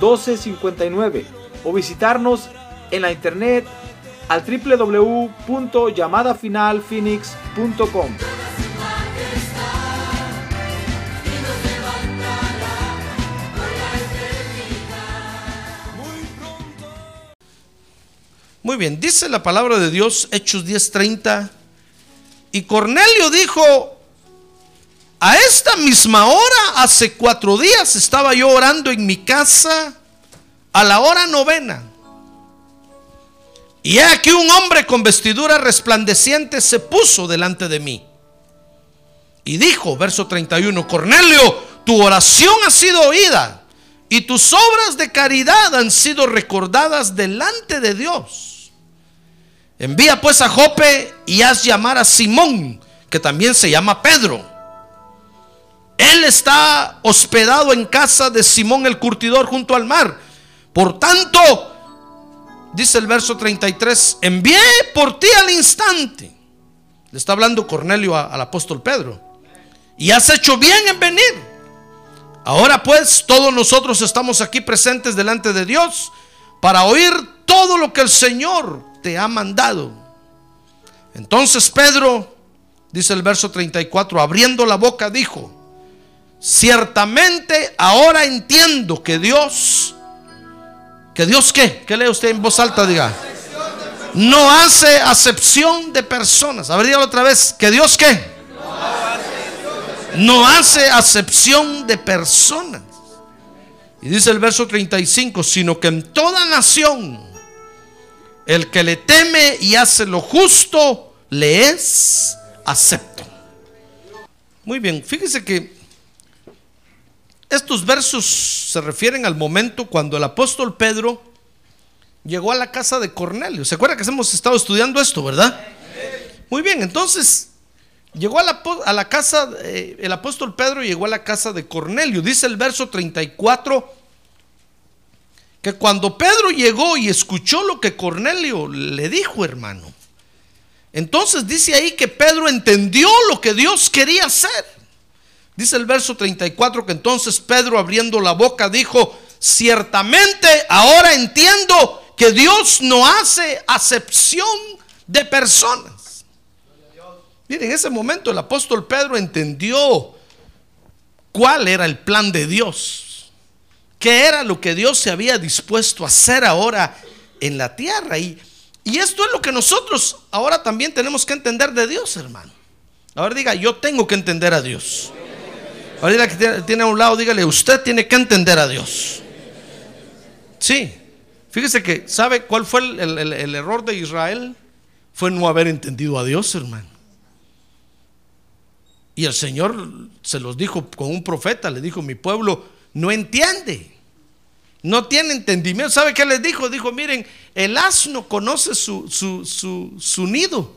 623-934-1259 o visitarnos en la internet al www.llamadafinalphoenix.com. Muy bien, dice la palabra de Dios, Hechos 10:30, y Cornelio dijo, a esta misma hora, hace cuatro días, estaba yo orando en mi casa a la hora novena. Y he aquí un hombre con vestidura resplandeciente se puso delante de mí. Y dijo, verso 31, Cornelio, tu oración ha sido oída y tus obras de caridad han sido recordadas delante de Dios. Envía pues a Jope y haz llamar a Simón, que también se llama Pedro. Él está hospedado en casa de Simón el curtidor junto al mar. Por tanto, dice el verso 33, envié por ti al instante. Le está hablando Cornelio al apóstol Pedro. Y has hecho bien en venir. Ahora pues todos nosotros estamos aquí presentes delante de Dios para oír todo lo que el Señor te ha mandado. Entonces Pedro, dice el verso 34, abriendo la boca dijo, ciertamente ahora entiendo que Dios, que Dios qué, ¿qué lee usted en voz alta? Diga, no hace acepción de personas. A ver, otra vez, que Dios qué no hace acepción de personas. Y dice el verso 35, sino que en toda nación el que le teme y hace lo justo le es acepto. Muy bien, fíjese que estos versos se refieren al momento cuando el apóstol Pedro llegó a la casa de Cornelio. ¿Se acuerda que hemos estado estudiando esto, verdad? Muy bien, entonces Llegó a la, casa, eh, el apóstol Pedro llegó a la casa de Cornelio. Dice el verso 34 que cuando Pedro llegó y escuchó lo que Cornelio le dijo, hermano, entonces dice ahí que Pedro entendió lo que Dios quería hacer. Dice el verso 34 que entonces Pedro abriendo la boca dijo, ciertamente ahora entiendo que Dios no hace acepción de personas. Miren, en ese momento el apóstol Pedro entendió cuál era el plan de Dios, qué era lo que Dios se había dispuesto a hacer ahora en la tierra. Y, y esto es lo que nosotros ahora también tenemos que entender de Dios, hermano. Ahora diga, yo tengo que entender a Dios. Ahora que tiene a un lado, dígale, usted tiene que entender a Dios. Sí, fíjese que, ¿sabe cuál fue el error de Israel? Fue no haber entendido a Dios, hermano. Y el Señor se los dijo con un profeta, le dijo, mi pueblo no entiende, no tiene entendimiento. ¿Sabe qué les dijo? Dijo, miren, el asno conoce su, nido,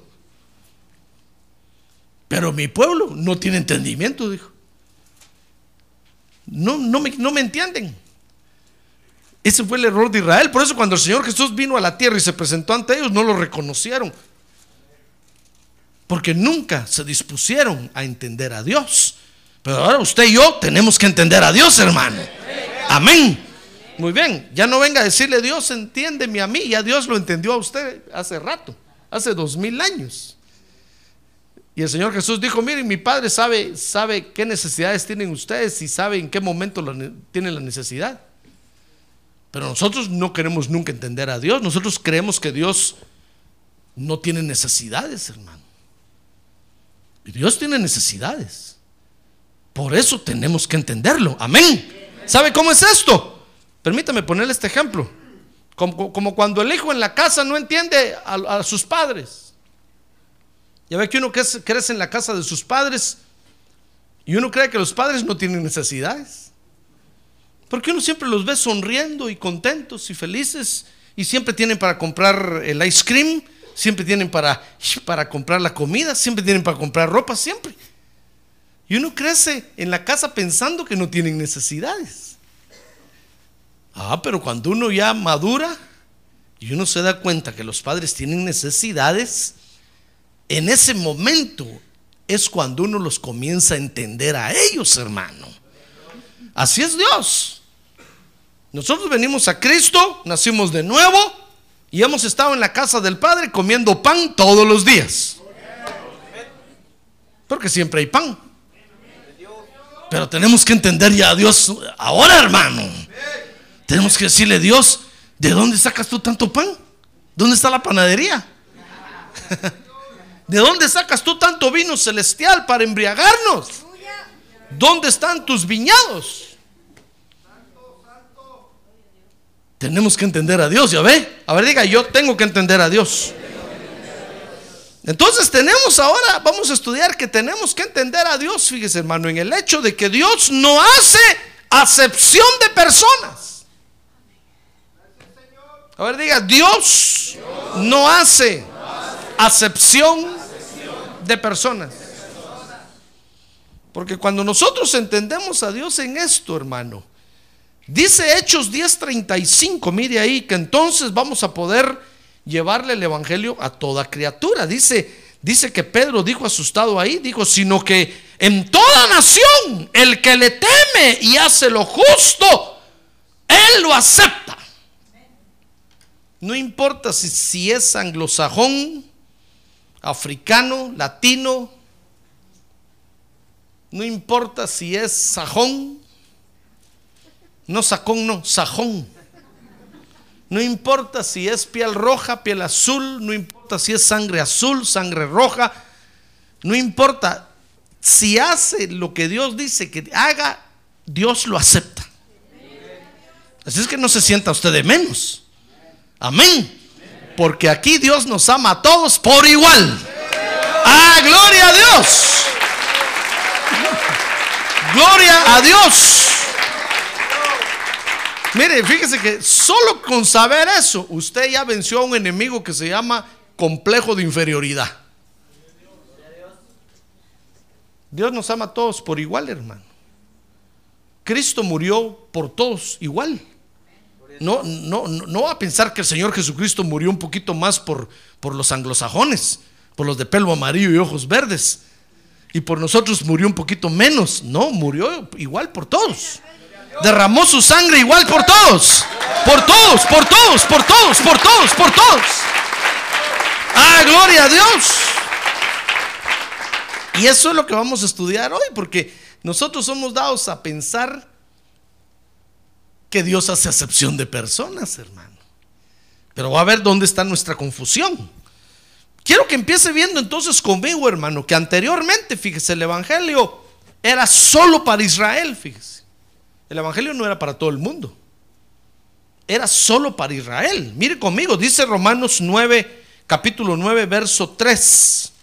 pero mi pueblo no tiene entendimiento, dijo. No, no, me, no me entienden. Ese fue el error de Israel. Por eso cuando el Señor Jesús vino a la tierra y se presentó ante ellos, no lo reconocieron. Porque nunca se dispusieron a entender a Dios. Pero ahora usted y yo tenemos que entender a Dios, hermano. Amén. Muy bien, ya no venga a decirle Dios, entiéndeme a mí, ya Dios lo entendió a usted hace rato, hace dos mil años. Y el Señor Jesús dijo, miren, mi Padre sabe, sabe qué necesidades tienen ustedes y sabe en qué momento tienen la necesidad. Pero nosotros no queremos nunca entender a Dios, nosotros creemos que Dios no tiene necesidades, hermano. Y Dios tiene necesidades. Por eso tenemos que entenderlo. Amén. ¿Sabe cómo es esto? Permítame ponerle este ejemplo. Como, cuando el hijo en la casa no entiende a, sus padres. Ya ve que uno crece en la casa de sus padres y uno cree que los padres no tienen necesidades. Porque uno siempre los ve sonriendo y contentos y felices y siempre tienen para comprar el ice cream, siempre tienen para, para comprar la comida, siempre tienen para comprar ropa, siempre. Y uno crece en la casa pensando que no tienen necesidades. Ah, pero cuando uno ya madura y uno se da cuenta que los padres tienen necesidades, en ese momento es cuando uno los comienza a entender a ellos, hermano. Así es Dios. Nosotros venimos a Cristo, nacimos de nuevo y hemos estado en la casa del Padre comiendo pan todos los días. Porque siempre hay pan. Pero tenemos que entender ya a Dios ahora, hermano. Tenemos que decirle, Dios, ¿de dónde sacas tú tanto pan? ¿Dónde está la panadería? ¿De dónde sacas tú tanto vino celestial para embriagarnos? ¿Dónde están tus viñados? Tenemos que entender a Dios, ya ve. A ver, diga, yo tengo que entender a Dios. Entonces tenemos ahora, vamos a estudiar que tenemos que entender a Dios, fíjese hermano, en el hecho de que Dios no hace acepción de personas. A ver, diga, Dios no hace acepción de personas. Porque cuando nosotros entendemos a Dios en esto, hermano, dice Hechos 10:35, mire ahí, que entonces vamos a poder llevarle el evangelio a toda criatura. Dice, dice que Pedro dijo asustado ahí, dijo, sino que en toda nación el que le teme y hace lo justo, él lo acepta. No importa si, si es anglosajón, africano, latino, no importa si es sajón, no sacón, no, sajón. No importa si es piel roja, piel azul, no importa si es sangre azul, sangre roja, no importa. Si hace lo que Dios dice que haga, Dios lo acepta. Así es que no se sienta usted de menos. Amén. Porque aquí Dios nos ama a todos por igual. ¡Ah, gloria a Dios! ¡Gloria a Dios! Mire, fíjese que solo con saber eso, usted ya venció a un enemigo que se llama complejo de inferioridad. Dios nos ama a todos por igual, hermano. Cristo murió por todos igual. No, no, no, a pensar que el Señor Jesucristo murió un poquito más por, por los anglosajones, por los de pelo amarillo y ojos verdes. Y por nosotros murió un poquito menos. No, murió igual por todos derramó su sangre igual por todos. Por todos, por todos, por todos, por todos, por todos. Ah, gloria a Dios. Y eso es lo que vamos a estudiar hoy, porque nosotros somos dados a pensar que Dios hace acepción de personas, hermano. Pero va a ver dónde está nuestra confusión. Quiero que empiece viendo entonces conmigo, hermano, que anteriormente, fíjese, el Evangelio era solo para Israel, fíjese. El Evangelio no era para todo el mundo. Era solo para Israel. Mire conmigo, dice Romanos 9, capítulo 9, verso 3.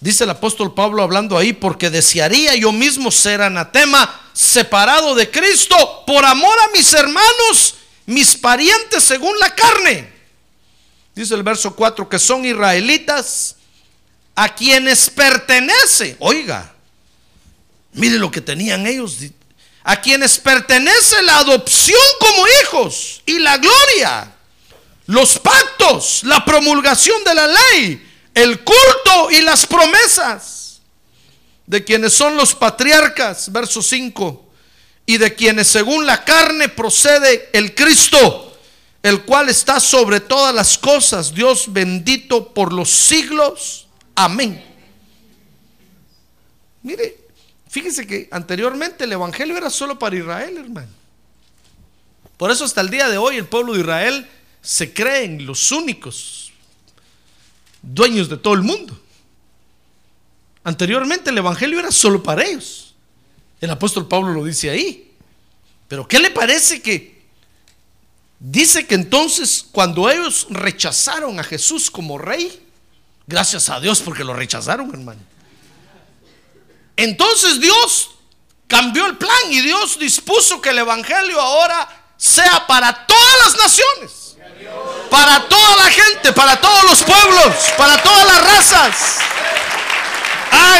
Dice el apóstol Pablo hablando ahí, porque desearía yo mismo ser anatema, separado de Cristo, por amor a mis hermanos, mis parientes según la carne. Dice el verso 4, que son israelitas, a quienes pertenece. Oiga, mire lo que tenían ellos, a quienes pertenece la adopción como hijos y la gloria, los pactos, la promulgación de la ley, el culto y las promesas, de quienes son los patriarcas, verso 5, y de quienes según la carne procede el Cristo, el cual está sobre todas las cosas, Dios bendito por los siglos. Amén. Mire, Fíjense que anteriormente el Evangelio era solo para Israel, hermano. Por eso hasta el día de hoy el pueblo de Israel se creen los únicos dueños de todo el mundo. Anteriormente el Evangelio era solo para ellos. El apóstol Pablo lo dice ahí. Pero ¿qué le parece que dice que entonces cuando ellos rechazaron a Jesús como rey, gracias a Dios porque lo rechazaron, hermano. Entonces Dios cambió el plan y Dios dispuso que el Evangelio ahora sea para todas las naciones, para toda la gente, para todos los pueblos, para todas las razas.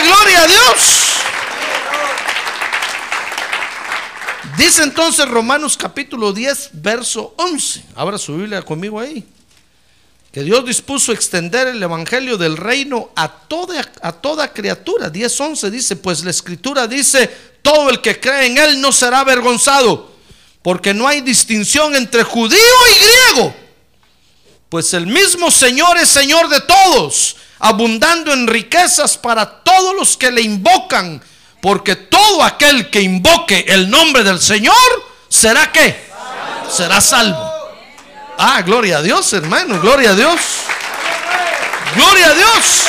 Gloria a Dios. Dice entonces Romanos capítulo 10, verso 11. Abra su Biblia conmigo ahí. Que Dios dispuso extender el evangelio del reino a toda, a toda criatura. 10, 11 dice, pues la escritura dice, todo el que cree en él no será avergonzado, porque no hay distinción entre judío y griego. Pues el mismo Señor es Señor de todos, abundando en riquezas para todos los que le invocan porque todo aquel que invoque el nombre del Señor será que será salvo. Ah, gloria a Dios, hermano, gloria a Dios. Gloria a Dios.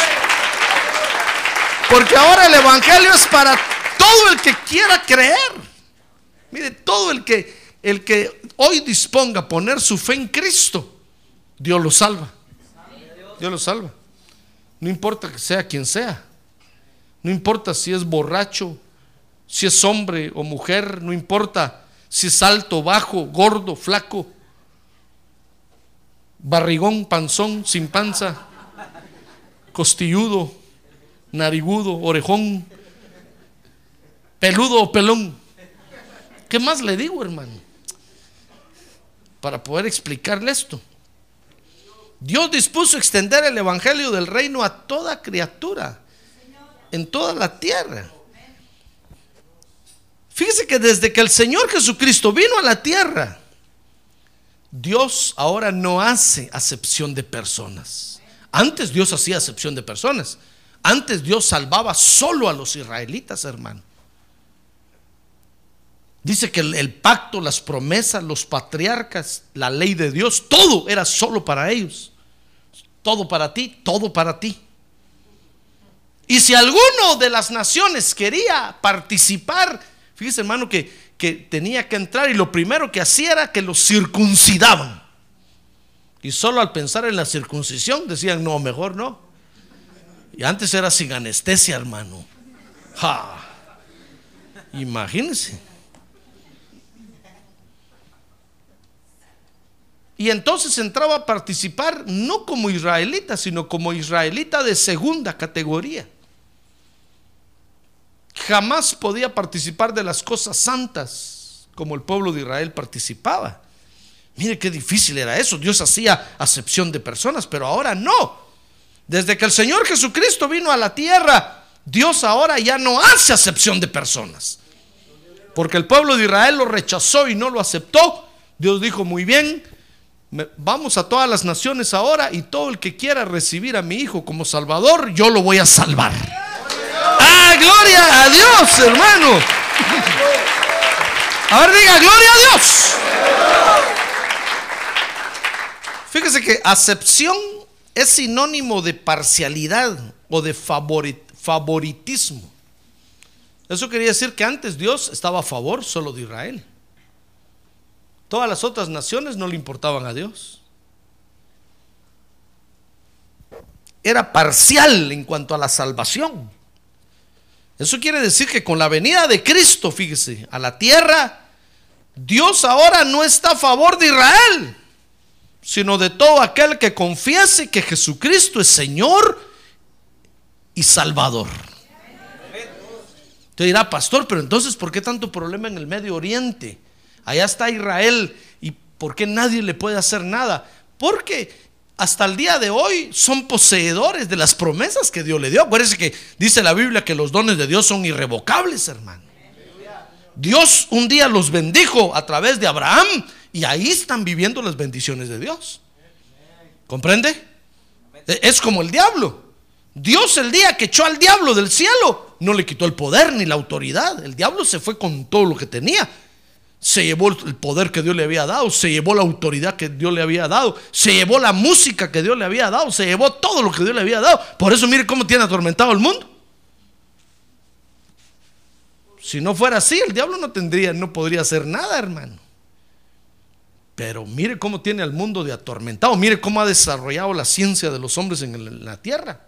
Porque ahora el evangelio es para todo el que quiera creer. Mire, todo el que el que hoy disponga a poner su fe en Cristo, Dios lo salva. Dios lo salva. No importa que sea quien sea. No importa si es borracho, si es hombre o mujer, no importa si es alto, bajo, gordo, flaco, barrigón, panzón, sin panza, costilludo, narigudo, orejón, peludo o pelón. ¿Qué más le digo, hermano? Para poder explicarle esto. Dios dispuso extender el Evangelio del reino a toda criatura en toda la tierra. Fíjese que desde que el Señor Jesucristo vino a la tierra, Dios ahora no hace acepción de personas. Antes Dios hacía acepción de personas. Antes Dios salvaba solo a los israelitas, hermano. Dice que el, pacto, las promesas, los patriarcas, la ley de Dios, todo era solo para ellos. Todo para ti, todo para ti. Y si alguno de las naciones quería participar, fíjese hermano que, que tenía que entrar y lo primero que hacía era que los circuncidaban. Y solo al pensar en la circuncisión decían, no, mejor no. Y antes era sin anestesia, hermano. Ja. Imagínense. Y entonces entraba a participar no como israelita, sino como israelita de segunda categoría jamás podía participar de las cosas santas como el pueblo de Israel participaba. Mire qué difícil era eso. Dios hacía acepción de personas, pero ahora no. Desde que el Señor Jesucristo vino a la tierra, Dios ahora ya no hace acepción de personas. Porque el pueblo de Israel lo rechazó y no lo aceptó. Dios dijo, muy bien, vamos a todas las naciones ahora y todo el que quiera recibir a mi hijo como Salvador, yo lo voy a salvar. Ah, gloria a Dios, hermano. A ver, diga, gloria a Dios. Fíjese que acepción es sinónimo de parcialidad o de favoritismo. Eso quería decir que antes Dios estaba a favor solo de Israel. Todas las otras naciones no le importaban a Dios. Era parcial en cuanto a la salvación. Eso quiere decir que con la venida de Cristo, fíjese, a la tierra, Dios ahora no está a favor de Israel, sino de todo aquel que confiese que Jesucristo es Señor y Salvador. Te dirá, pastor, pero entonces, ¿por qué tanto problema en el Medio Oriente? Allá está Israel y ¿por qué nadie le puede hacer nada? Porque hasta el día de hoy son poseedores de las promesas que Dios le dio. Acuérdense que dice la Biblia que los dones de Dios son irrevocables, hermano. Dios un día los bendijo a través de Abraham y ahí están viviendo las bendiciones de Dios. ¿Comprende? E, es como el diablo. Dios el día que echó al diablo del cielo no le quitó el poder ni la autoridad. El diablo se fue con todo lo que tenía se llevó el poder que Dios le había dado, se llevó la autoridad que Dios le había dado, se llevó la música que Dios le había dado, se llevó todo lo que Dios le había dado. Por eso mire cómo tiene atormentado el mundo. Si no fuera así, el diablo no tendría, no podría hacer nada, hermano. Pero mire cómo tiene al mundo de atormentado, mire cómo ha desarrollado la ciencia de los hombres en la tierra.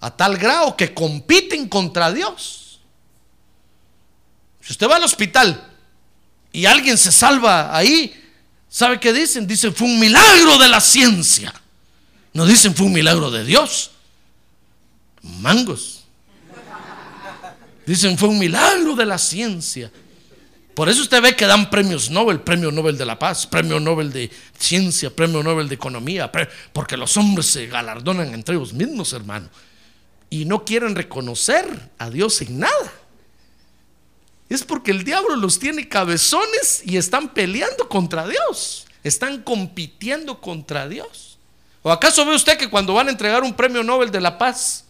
A tal grado que compiten contra Dios. Si usted va al hospital y alguien se salva ahí, ¿sabe qué dicen? Dicen, fue un milagro de la ciencia. No dicen, fue un milagro de Dios. Mangos. Dicen, fue un milagro de la ciencia. Por eso usted ve que dan premios Nobel, premio Nobel de la Paz, premio Nobel de Ciencia, premio Nobel de Economía, porque los hombres se galardonan entre ellos mismos, hermano. Y no quieren reconocer a Dios en nada. Es porque el diablo los tiene cabezones y están peleando contra Dios. Están compitiendo contra Dios. ¿O acaso ve usted que cuando van a entregar un premio Nobel de la Paz,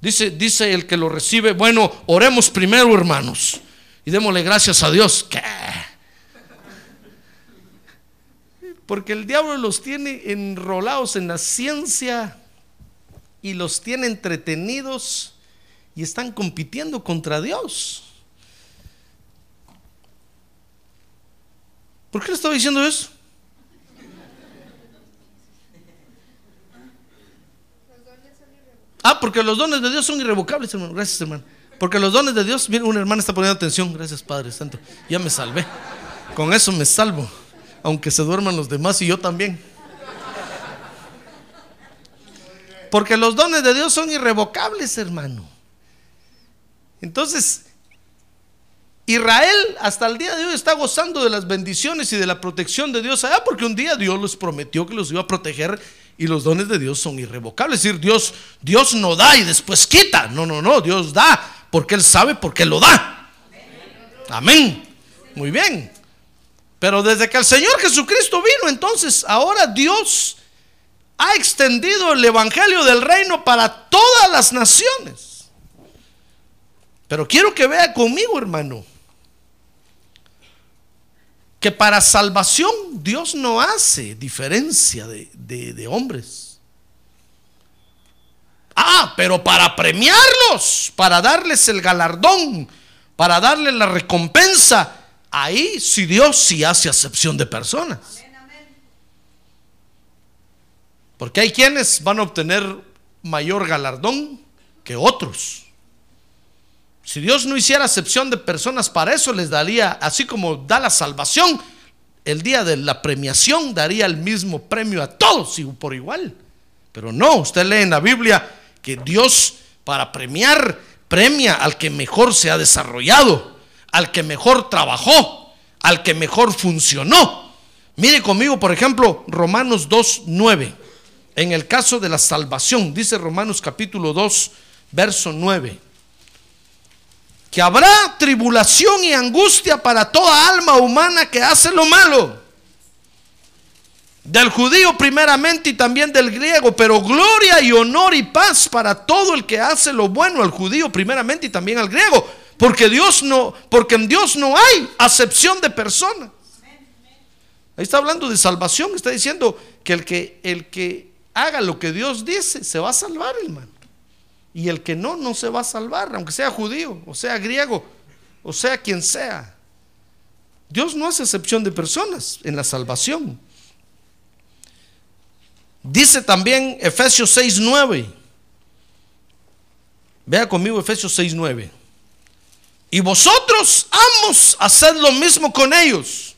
dice, dice el que lo recibe, bueno, oremos primero, hermanos y démosle gracias a Dios. ¿Qué? Porque el diablo los tiene enrolados en la ciencia y los tiene entretenidos y están compitiendo contra Dios. ¿Por qué le estaba diciendo eso? Ah, porque los dones de Dios son irrevocables, hermano. Gracias, hermano. Porque los dones de Dios, una hermana está poniendo atención, gracias Padre Santo, ya me salvé. Con eso me salvo, aunque se duerman los demás y yo también. Porque los dones de Dios son irrevocables, hermano. Entonces, Israel hasta el día de hoy está gozando de las bendiciones y de la protección de Dios allá, porque un día Dios les prometió que los iba a proteger y los dones de Dios son irrevocables. Es decir, Dios, Dios no da y después quita. No, no, no, Dios da porque Él sabe por qué lo da. Amén. Muy bien. Pero desde que el Señor Jesucristo vino, entonces ahora Dios ha extendido el Evangelio del reino para todas las naciones. Pero quiero que vea conmigo, hermano, que para salvación Dios no hace diferencia de, de hombres. Ah, pero para premiarlos, para darles el galardón, para darles la recompensa, ahí sí Dios sí hace acepción de personas. Porque hay quienes van a obtener mayor galardón que otros. Si Dios no hiciera acepción de personas, para eso les daría, así como da la salvación, el día de la premiación daría el mismo premio a todos por igual. Pero no, usted lee en la Biblia que Dios para premiar premia al que mejor se ha desarrollado, al que mejor trabajó, al que mejor funcionó. Mire conmigo, por ejemplo, Romanos 2.9. En el caso de la salvación, dice Romanos capítulo 2, verso 9. Que habrá tribulación y angustia para toda alma humana que hace lo malo del judío primeramente y también del griego, pero gloria y honor y paz para todo el que hace lo bueno, al judío primeramente y también al griego, porque Dios no, porque en Dios no hay acepción de personas. Ahí está hablando de salvación, está diciendo que el que el que haga lo que Dios dice se va a salvar, hermano. Y el que no no se va a salvar, aunque sea judío, o sea griego, o sea quien sea. Dios no hace excepción de personas en la salvación. Dice también Efesios 6:9. Vea conmigo Efesios 6:9. Y vosotros, amos, haced lo mismo con ellos.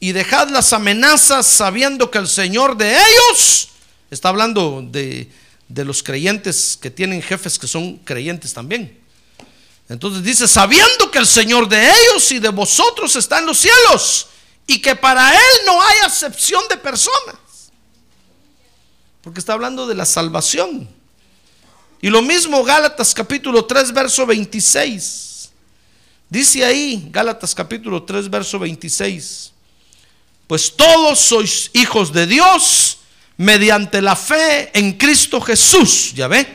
Y dejad las amenazas sabiendo que el Señor de ellos, está hablando de, de los creyentes que tienen jefes que son creyentes también. Entonces dice, sabiendo que el Señor de ellos y de vosotros está en los cielos y que para Él no hay acepción de personas porque está hablando de la salvación. Y lo mismo Gálatas capítulo 3, verso 26. Dice ahí, Gálatas capítulo 3, verso 26. Pues todos sois hijos de Dios mediante la fe en Cristo Jesús. ¿Ya ve?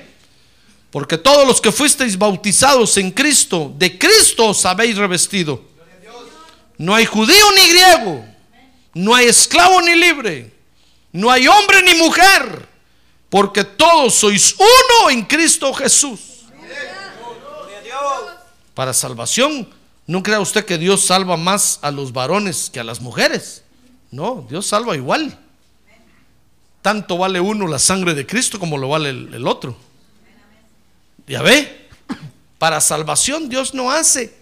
Porque todos los que fuisteis bautizados en Cristo, de Cristo os habéis revestido. No hay judío ni griego, no hay esclavo ni libre no hay hombre ni mujer, porque todos sois uno en Cristo Jesús. Para salvación, no crea usted que Dios salva más a los varones que a las mujeres. No, Dios salva igual. Tanto vale uno la sangre de Cristo como lo vale el, otro. Ya ve, para salvación Dios no hace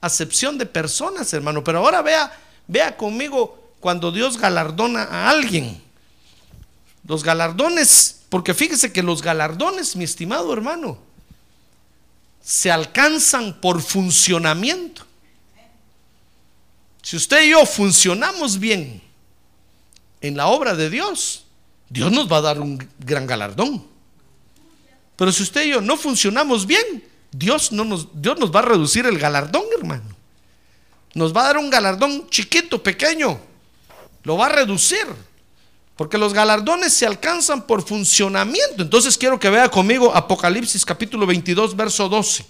acepción de personas, hermano. Pero ahora vea, vea conmigo cuando Dios galardona a alguien. Los galardones, porque fíjese que los galardones, mi estimado hermano, se alcanzan por funcionamiento. Si usted y yo funcionamos bien en la obra de Dios, Dios nos va a dar un gran galardón. Pero si usted y yo no funcionamos bien, Dios, no nos, Dios nos va a reducir el galardón, hermano. Nos va a dar un galardón chiquito, pequeño. Lo va a reducir. Porque los galardones se alcanzan por funcionamiento. Entonces quiero que vea conmigo Apocalipsis capítulo 22, verso 12.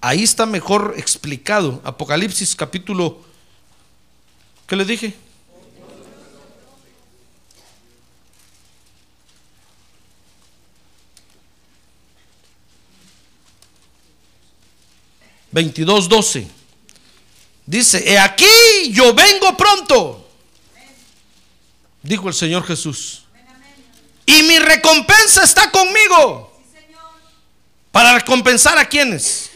Ahí está mejor explicado. Apocalipsis capítulo... ¿Qué le dije? 22, 12. Dice, he aquí yo vengo pronto, dijo el Señor Jesús. Y mi recompensa está conmigo. ¿Para recompensar a quienes?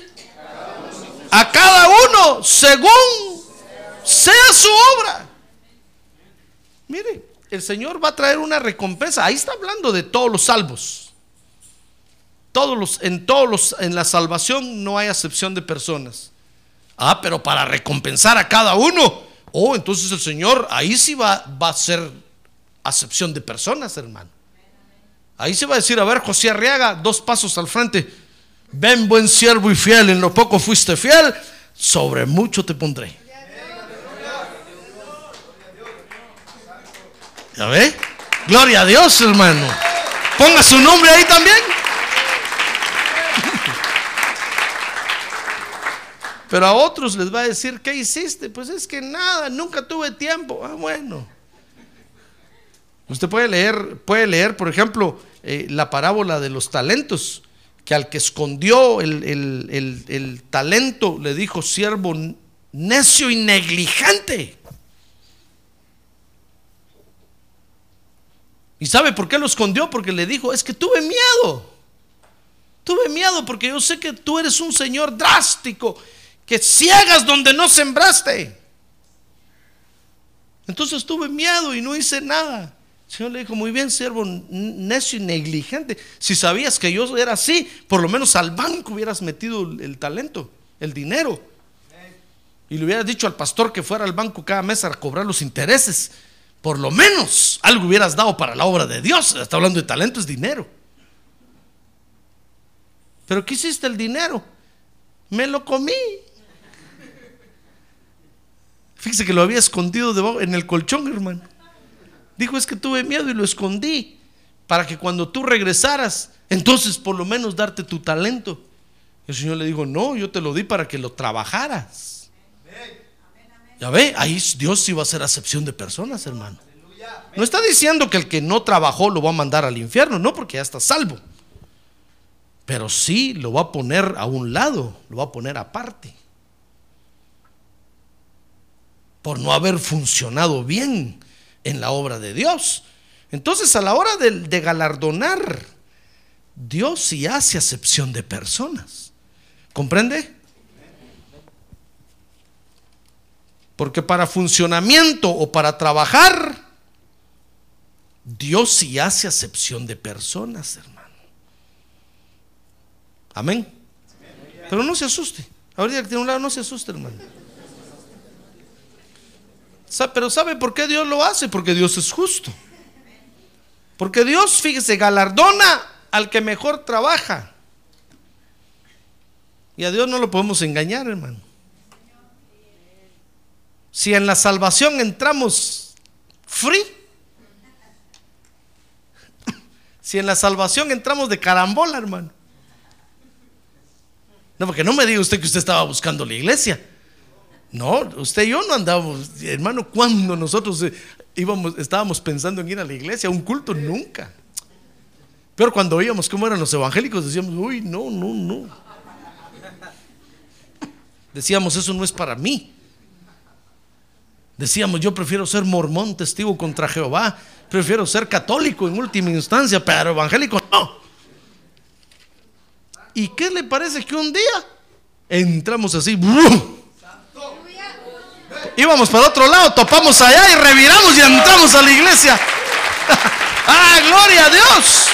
A cada uno según sea su obra. Mire, el Señor va a traer una recompensa. Ahí está hablando de todos los salvos en todos los, en la salvación no hay acepción de personas. Ah, pero para recompensar a cada uno. Oh, entonces el Señor ahí sí va, va a ser acepción de personas, hermano. Ahí se va a decir, a ver, José Arriaga, dos pasos al frente. Ven, buen siervo y fiel, en lo poco fuiste fiel, sobre mucho te pondré. ¿Ya ve? Gloria a Dios, hermano. Ponga su nombre ahí también. Pero a otros les va a decir, ¿qué hiciste? Pues es que nada, nunca tuve tiempo. Ah, bueno. Usted puede leer, puede leer, por ejemplo, eh, la parábola de los talentos, que al que escondió el, el talento le dijo, siervo necio y negligente. ¿Y sabe por qué lo escondió? Porque le dijo, es que tuve miedo. Tuve miedo porque yo sé que tú eres un Señor drástico que ciegas donde no sembraste. Entonces tuve miedo y no hice nada. El Señor le dijo, muy bien, siervo necio y negligente. Si sabías que yo era así, por lo menos al banco hubieras metido el talento, el dinero. Y le hubieras dicho al pastor que fuera al banco cada mes a cobrar los intereses. Por lo menos algo hubieras dado para la obra de Dios. Está hablando de talento, es dinero. Pero ¿qué hiciste el dinero? Me lo comí. Fíjese que lo había escondido debajo, en el colchón, hermano. Dijo, es que tuve miedo y lo escondí para que cuando tú regresaras, entonces por lo menos darte tu talento. El Señor le dijo, no, yo te lo di para que lo trabajaras. Ya ve, ahí Dios sí va a hacer acepción de personas, hermano. No está diciendo que el que no trabajó lo va a mandar al infierno, no, porque ya está salvo. Pero sí lo va a poner a un lado, lo va a poner aparte por no haber funcionado bien en la obra de Dios. Entonces a la hora de, galardonar, Dios sí hace acepción de personas. ¿Comprende? Porque para funcionamiento o para trabajar, Dios sí hace acepción de personas, hermano. Amén. Pero no se asuste. Ahorita que tiene un lado, no se asuste, hermano. Pero ¿sabe por qué Dios lo hace? Porque Dios es justo. Porque Dios, fíjese, galardona al que mejor trabaja. Y a Dios no lo podemos engañar, hermano. Si en la salvación entramos free, si en la salvación entramos de carambola, hermano. No, porque no me diga usted que usted estaba buscando la iglesia. No, usted y yo no andábamos, hermano, cuando nosotros eh, íbamos, estábamos pensando en ir a la iglesia, a un culto, nunca. Pero cuando oíamos cómo eran los evangélicos, decíamos, uy, no, no, no. Decíamos, eso no es para mí. Decíamos, yo prefiero ser mormón, testigo contra Jehová, prefiero ser católico en última instancia, pero evangélico no. ¿Y qué le parece que un día entramos así. ¡brum! Íbamos para otro lado, topamos allá y reviramos y entramos a la iglesia. ¡Ah, gloria a Dios!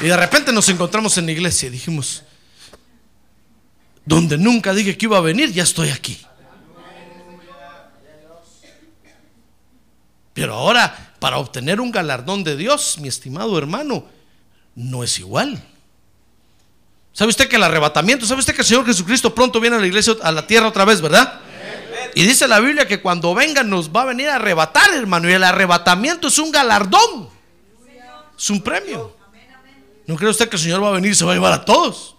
Y de repente nos encontramos en la iglesia y dijimos, donde nunca dije que iba a venir, ya estoy aquí. Pero ahora, para obtener un galardón de Dios, mi estimado hermano, no es igual. ¿Sabe usted que el arrebatamiento, sabe usted que el Señor Jesucristo pronto viene a la iglesia, a la tierra otra vez, verdad? Y dice la Biblia que cuando venga nos va a venir a arrebatar, hermano. Y el arrebatamiento es un galardón. Es un premio. ¿No cree usted que el Señor va a venir y se va a llevar a todos?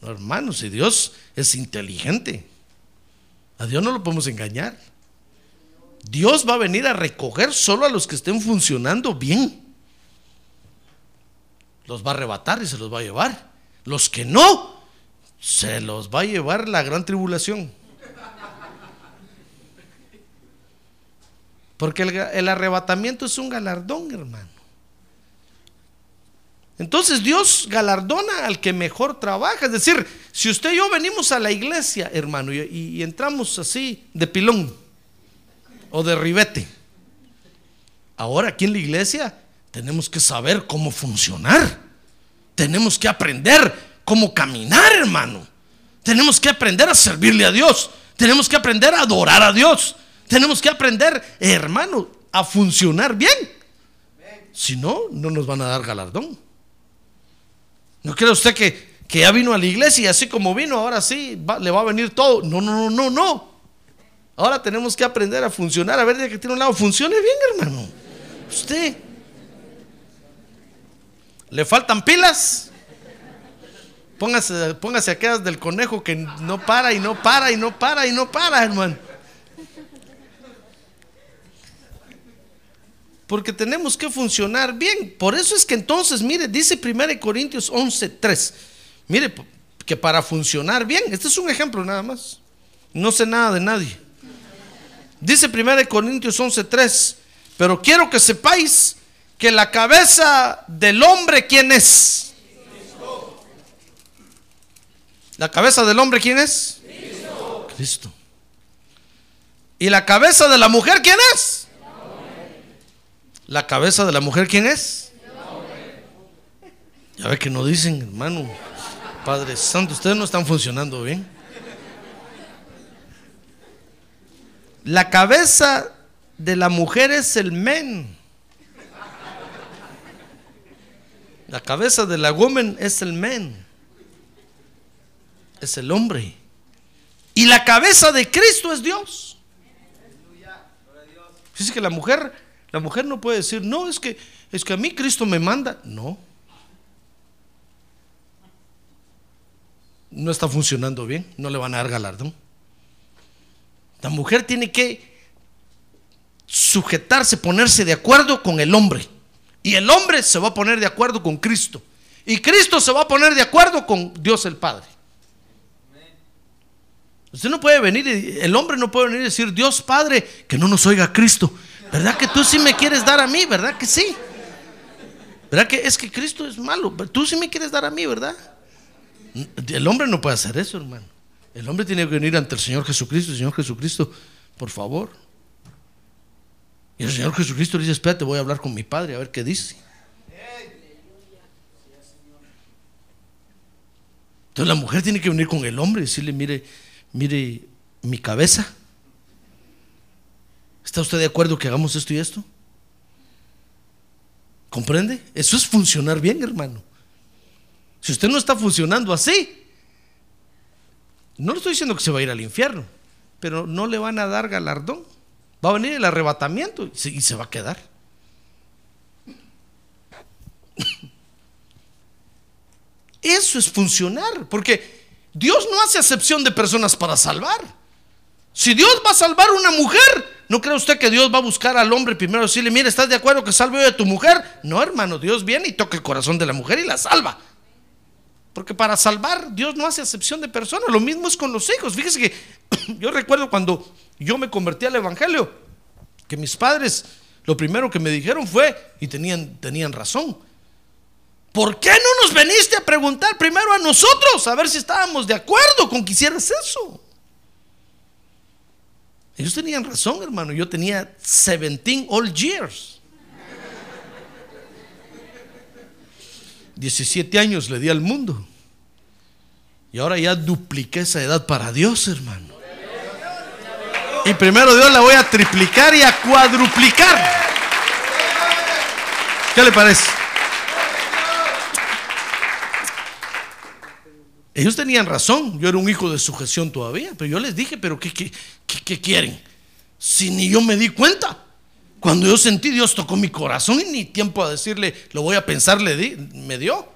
No, hermano, si Dios es inteligente, a Dios no lo podemos engañar. Dios va a venir a recoger solo a los que estén funcionando bien. Los va a arrebatar y se los va a llevar. Los que no, se los va a llevar la gran tribulación. Porque el, arrebatamiento es un galardón, hermano. Entonces Dios galardona al que mejor trabaja. Es decir, si usted y yo venimos a la iglesia, hermano, y entramos así de pilón o de ribete, ahora aquí en la iglesia tenemos que saber cómo funcionar. Tenemos que aprender cómo caminar, hermano. Tenemos que aprender a servirle a Dios. Tenemos que aprender a adorar a Dios. Tenemos que aprender, hermano, a funcionar bien. Si no, no nos van a dar galardón. ¿No cree usted que, que ya vino a la iglesia y así como vino, ahora sí le va a venir todo? No, no, no, no, no. Ahora tenemos que aprender a funcionar, a ver de que tiene un lado. Funcione bien, hermano. Usted. ¿Le faltan pilas? Póngase, póngase aquellas del conejo que no para y no para y no para y no para, hermano. Porque tenemos que funcionar bien. Por eso es que entonces, mire, dice 1 Corintios 11:3. Mire, que para funcionar bien, este es un ejemplo nada más. No sé nada de nadie. Dice 1 Corintios 11:3. Pero quiero que sepáis que la cabeza del hombre, ¿quién es? ¿La cabeza del hombre quién es? Cristo. Cristo. ¿Y la cabeza de la mujer quién es? ¿La cabeza de la mujer quién es? Ya ve que no dicen, hermano. Padre Santo, ustedes no están funcionando bien. La cabeza de la mujer es el men. La cabeza de la woman es el men. Es el hombre. Y la cabeza de Cristo es Dios. Dice que la mujer, la mujer no puede decir, no, es que, es que a mí Cristo me manda. No. No está funcionando bien, no le van a dar galardón. La mujer tiene que sujetarse, ponerse de acuerdo con el hombre. Y el hombre se va a poner de acuerdo con Cristo. Y Cristo se va a poner de acuerdo con Dios el Padre. Usted no puede venir, el hombre no puede venir y decir, Dios Padre, que no nos oiga Cristo. ¿Verdad que tú sí me quieres dar a mí? ¿Verdad que sí? ¿Verdad que es que Cristo es malo? Tú sí me quieres dar a mí, ¿verdad? El hombre no puede hacer eso, hermano. El hombre tiene que venir ante el Señor Jesucristo. Señor Jesucristo, por favor. Y el Señor Jesucristo le dice, espérate, voy a hablar con mi Padre a ver qué dice. Entonces la mujer tiene que venir con el hombre y decirle, mire, mire mi cabeza. ¿Está usted de acuerdo que hagamos esto y esto? ¿Comprende? Eso es funcionar bien, hermano. Si usted no está funcionando así, no le estoy diciendo que se va a ir al infierno, pero no le van a dar galardón. Va a venir el arrebatamiento y se va a quedar. Eso es funcionar, porque Dios no hace acepción de personas para salvar. Si Dios va a salvar una mujer, ¿no cree usted que Dios va a buscar al hombre primero y decirle, mire, ¿estás de acuerdo que salve yo a tu mujer? No, hermano, Dios viene y toca el corazón de la mujer y la salva. Porque para salvar Dios no hace acepción de personas. Lo mismo es con los hijos. Fíjese que yo recuerdo cuando yo me convertí al Evangelio, que mis padres lo primero que me dijeron fue, y tenían, tenían razón, ¿por qué no nos veniste a preguntar primero a nosotros a ver si estábamos de acuerdo con que hicieras eso? Ellos tenían razón, hermano. Yo tenía 17 old years. 17 años le di al mundo. Y ahora ya dupliqué esa edad para Dios, hermano. Y primero Dios la voy a triplicar y a cuadruplicar. ¿Qué le parece? Ellos tenían razón, yo era un hijo de sujeción todavía, pero yo les dije, pero ¿qué, qué, quieren? Si ni yo me di cuenta. Cuando yo sentí, Dios tocó mi corazón y ni tiempo a decirle, lo voy a pensar, le di, me dio.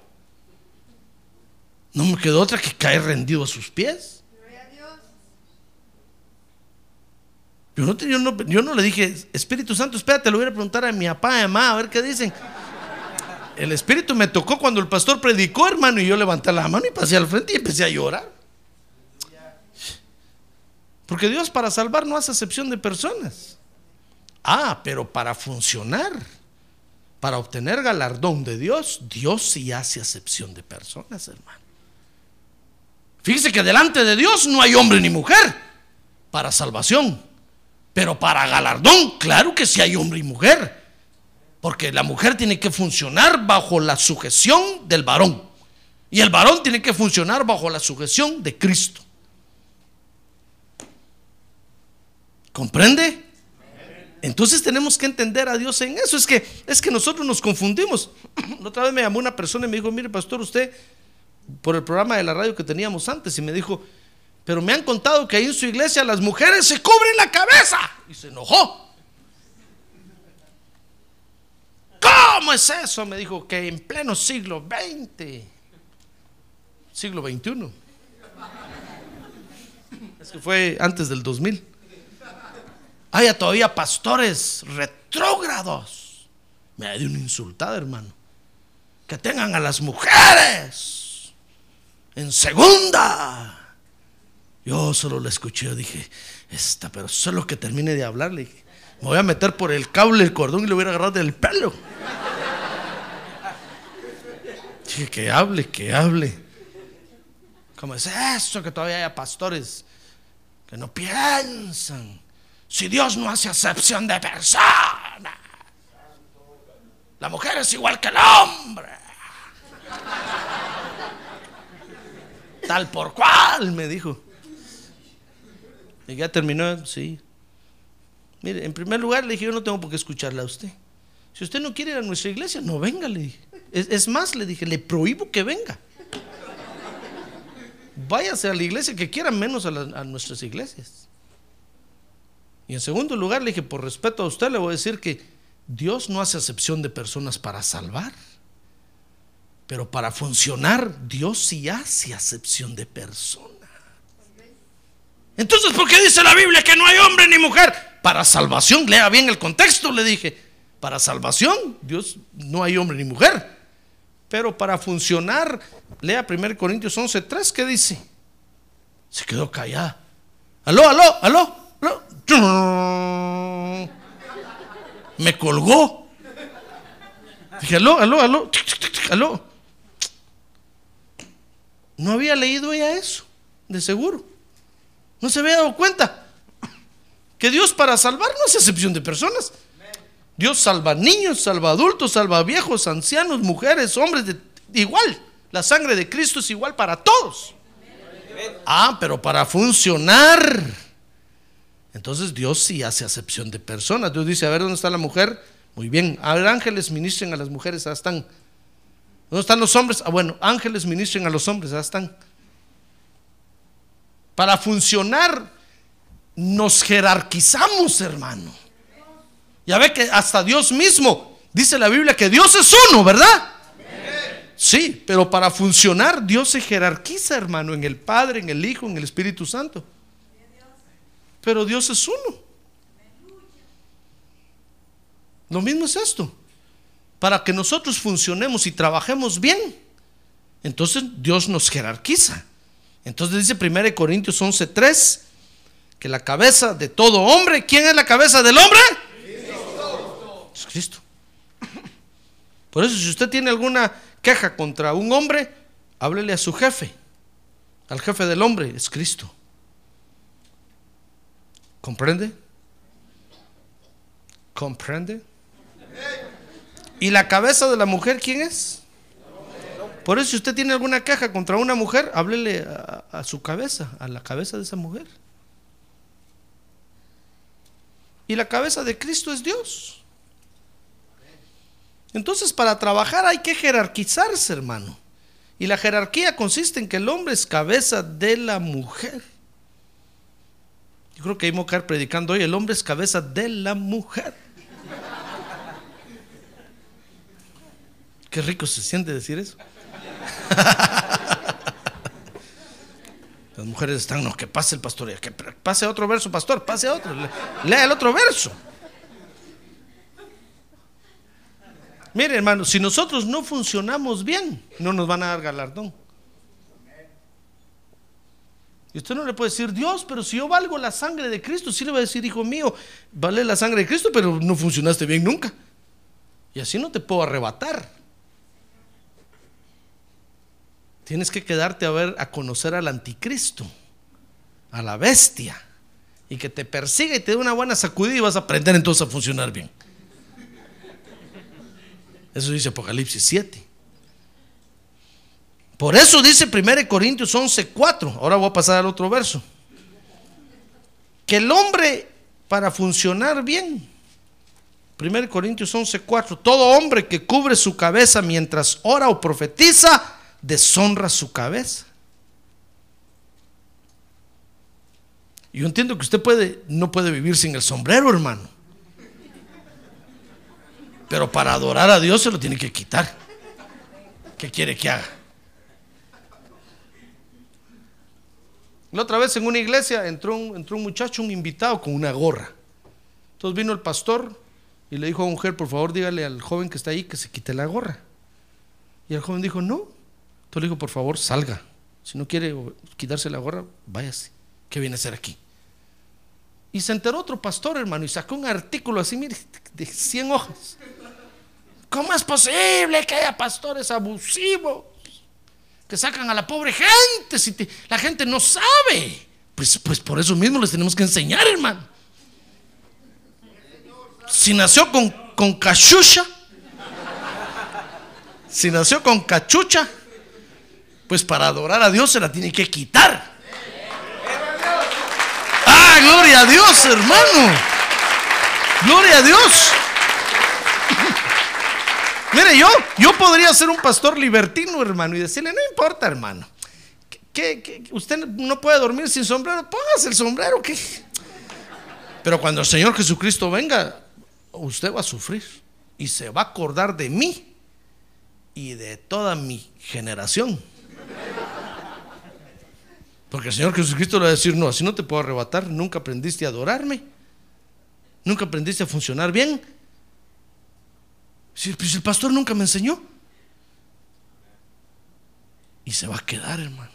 No me quedó otra que caer rendido a sus pies. Yo no, le dije, Espíritu Santo, espérate, lo voy a preguntar a mi papá y mamá, a ver qué dicen. El Espíritu me tocó cuando el pastor predicó, hermano, y yo levanté la mano y pasé al frente y empecé a llorar. Porque Dios para salvar no hace excepción de personas. Ah, pero para funcionar, para obtener galardón de Dios, Dios sí hace excepción de personas, hermano. Fíjese que delante de Dios no hay hombre ni mujer para salvación. Pero para galardón, claro que sí hay hombre y mujer. Porque la mujer tiene que funcionar bajo la sujeción del varón. Y el varón tiene que funcionar bajo la sujeción de Cristo. ¿Comprende? Entonces tenemos que entender a Dios en eso. Es que, es que nosotros nos confundimos. otra vez me llamó una persona y me dijo, mire pastor, usted, por el programa de la radio que teníamos antes, y me dijo, pero me han contado que ahí en su iglesia las mujeres se cubren la cabeza. Y se enojó. ¿Cómo es eso? Me dijo que en pleno siglo XX, siglo XXI, es que fue antes del 2000, haya todavía pastores retrógrados. Me dio una insultada, hermano. Que tengan a las mujeres en segunda. Yo solo la escuché, dije, esta, pero solo que termine de hablarle, me voy a meter por el cable, el cordón y le voy a agarrar del pelo. que hable, que hable. ¿Cómo es eso que todavía haya pastores que no piensan? Si Dios no hace excepción de persona, la mujer es igual que el hombre. Tal por cual, me dijo. Y ya terminó, sí. Mire, en primer lugar le dije, yo no tengo por qué escucharla a usted. Si usted no quiere ir a nuestra iglesia, no venga, le dije. Es, más, le dije, le prohíbo que venga. Váyase a la iglesia que quiera, menos a, a nuestras iglesias. Y en segundo lugar, le dije, por respeto a usted, le voy a decir que Dios no hace excepción de personas para salvar. Pero para funcionar, Dios sí hace excepción de personas. Entonces, ¿por qué dice la Biblia que no hay hombre ni mujer? Para salvación, lea bien el contexto, le dije. Para salvación, Dios no hay hombre ni mujer. Pero para funcionar, lea 1 Corintios 11, 3, ¿qué dice? Se quedó callada. Aló, aló, aló, aló. Me colgó. Dije, aló, aló, aló, aló. No había leído ella eso, de seguro. No se había dado cuenta que Dios para salvar no es excepción de personas. Dios salva niños, salva adultos, salva viejos, ancianos, mujeres, hombres, de, igual. La sangre de Cristo es igual para todos. Ah, pero para funcionar. Entonces Dios sí hace acepción de personas. Dios dice, a ver, ¿dónde está la mujer? Muy bien, a ver, ángeles ministren a las mujeres, ahí están. ¿Dónde están los hombres? Ah, bueno, ángeles ministren a los hombres, ahí están. Para funcionar, nos jerarquizamos, hermano. Ya ve que hasta Dios mismo dice la Biblia que Dios es uno, ¿verdad? Sí, pero para funcionar Dios se jerarquiza, hermano, en el Padre, en el Hijo, en el Espíritu Santo. Pero Dios es uno. Lo mismo es esto. Para que nosotros funcionemos y trabajemos bien, entonces Dios nos jerarquiza. Entonces dice 1 Corintios 11:3 que la cabeza de todo hombre, ¿quién es la cabeza del hombre? Cristo. Por eso si usted tiene alguna queja contra un hombre, háblele a su jefe. Al jefe del hombre es Cristo. ¿Comprende? ¿Comprende? ¿Y la cabeza de la mujer quién es? Por eso si usted tiene alguna queja contra una mujer, háblele a, su cabeza, a la cabeza de esa mujer. Y la cabeza de Cristo es Dios. Entonces, para trabajar hay que jerarquizarse, hermano. Y la jerarquía consiste en que el hombre es cabeza de la mujer. Yo creo que hay estar predicando hoy, el hombre es cabeza de la mujer. Qué rico se siente decir eso. Las mujeres están, no, que pase el pastor, que pase otro verso, pastor, pase otro, lea el otro verso. Mire, hermano, si nosotros no funcionamos bien, no nos van a dar galardón. Y usted no le puede decir, Dios, pero si yo valgo la sangre de Cristo, sí le va a decir, hijo mío, vale la sangre de Cristo, pero no funcionaste bien nunca. Y así no te puedo arrebatar. Tienes que quedarte a ver, a conocer al anticristo, a la bestia, y que te persiga y te dé una buena sacudida y vas a aprender entonces a funcionar bien. Eso dice Apocalipsis 7. Por eso dice 1 Corintios 11, 4. Ahora voy a pasar al otro verso. Que el hombre, para funcionar bien, 1 Corintios 11, 4, todo hombre que cubre su cabeza mientras ora o profetiza, deshonra su cabeza. Yo entiendo que usted puede, no puede vivir sin el sombrero, hermano. Pero para adorar a Dios se lo tiene que quitar. ¿Qué quiere que haga? La otra vez en una iglesia entró un, entró un muchacho, un invitado con una gorra. Entonces vino el pastor y le dijo a la mujer, por favor dígale al joven que está ahí que se quite la gorra. Y el joven dijo, no. Entonces le dijo, por favor, salga. Si no quiere quitarse la gorra, váyase. ¿Qué viene a hacer aquí? Y se enteró otro pastor, hermano, y sacó un artículo así, mire, de 100 hojas. ¿Cómo es posible que haya pastores abusivos que sacan a la pobre gente si la gente no sabe? Pues, pues por eso mismo les tenemos que enseñar, hermano. Si nació con, con cachucha, si nació con cachucha, pues para adorar a Dios se la tiene que quitar. ¡Ah, gloria a Dios, hermano! ¡Gloria a Dios! Mire, yo, yo podría ser un pastor libertino, hermano, y decirle, no importa, hermano. Que, usted no puede dormir sin sombrero, póngase el sombrero. ¿qué? Pero cuando el Señor Jesucristo venga, usted va a sufrir y se va a acordar de mí y de toda mi generación. Porque el Señor Jesucristo le va a decir, no, así no te puedo arrebatar, nunca aprendiste a adorarme, nunca aprendiste a funcionar bien, si pues el pastor nunca me enseñó. Y se va a quedar, hermano.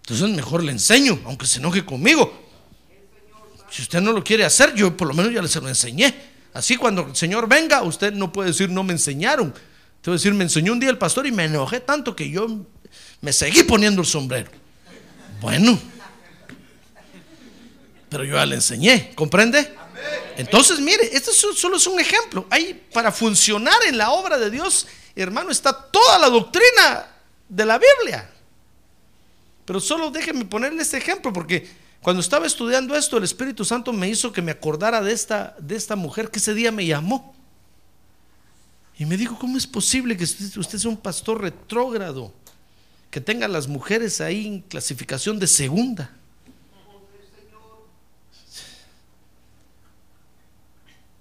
Entonces mejor le enseño, aunque se enoje conmigo. Si usted no lo quiere hacer, yo por lo menos ya se lo enseñé. Así cuando el Señor venga, usted no puede decir no me enseñaron. Te voy decir, me enseñó un día el pastor y me enojé tanto que yo me seguí poniendo el sombrero. Bueno, pero yo ya le enseñé, ¿comprende? Entonces, mire, esto solo es un ejemplo. Hay, para funcionar en la obra de Dios, hermano, está toda la doctrina de la Biblia. Pero solo déjeme ponerle este ejemplo, porque cuando estaba estudiando esto, el Espíritu Santo me hizo que me acordara de esta, de esta mujer que ese día me llamó. Y me dijo, ¿cómo es posible que usted, usted sea un pastor retrógrado? Que tenga las mujeres ahí en clasificación de segunda.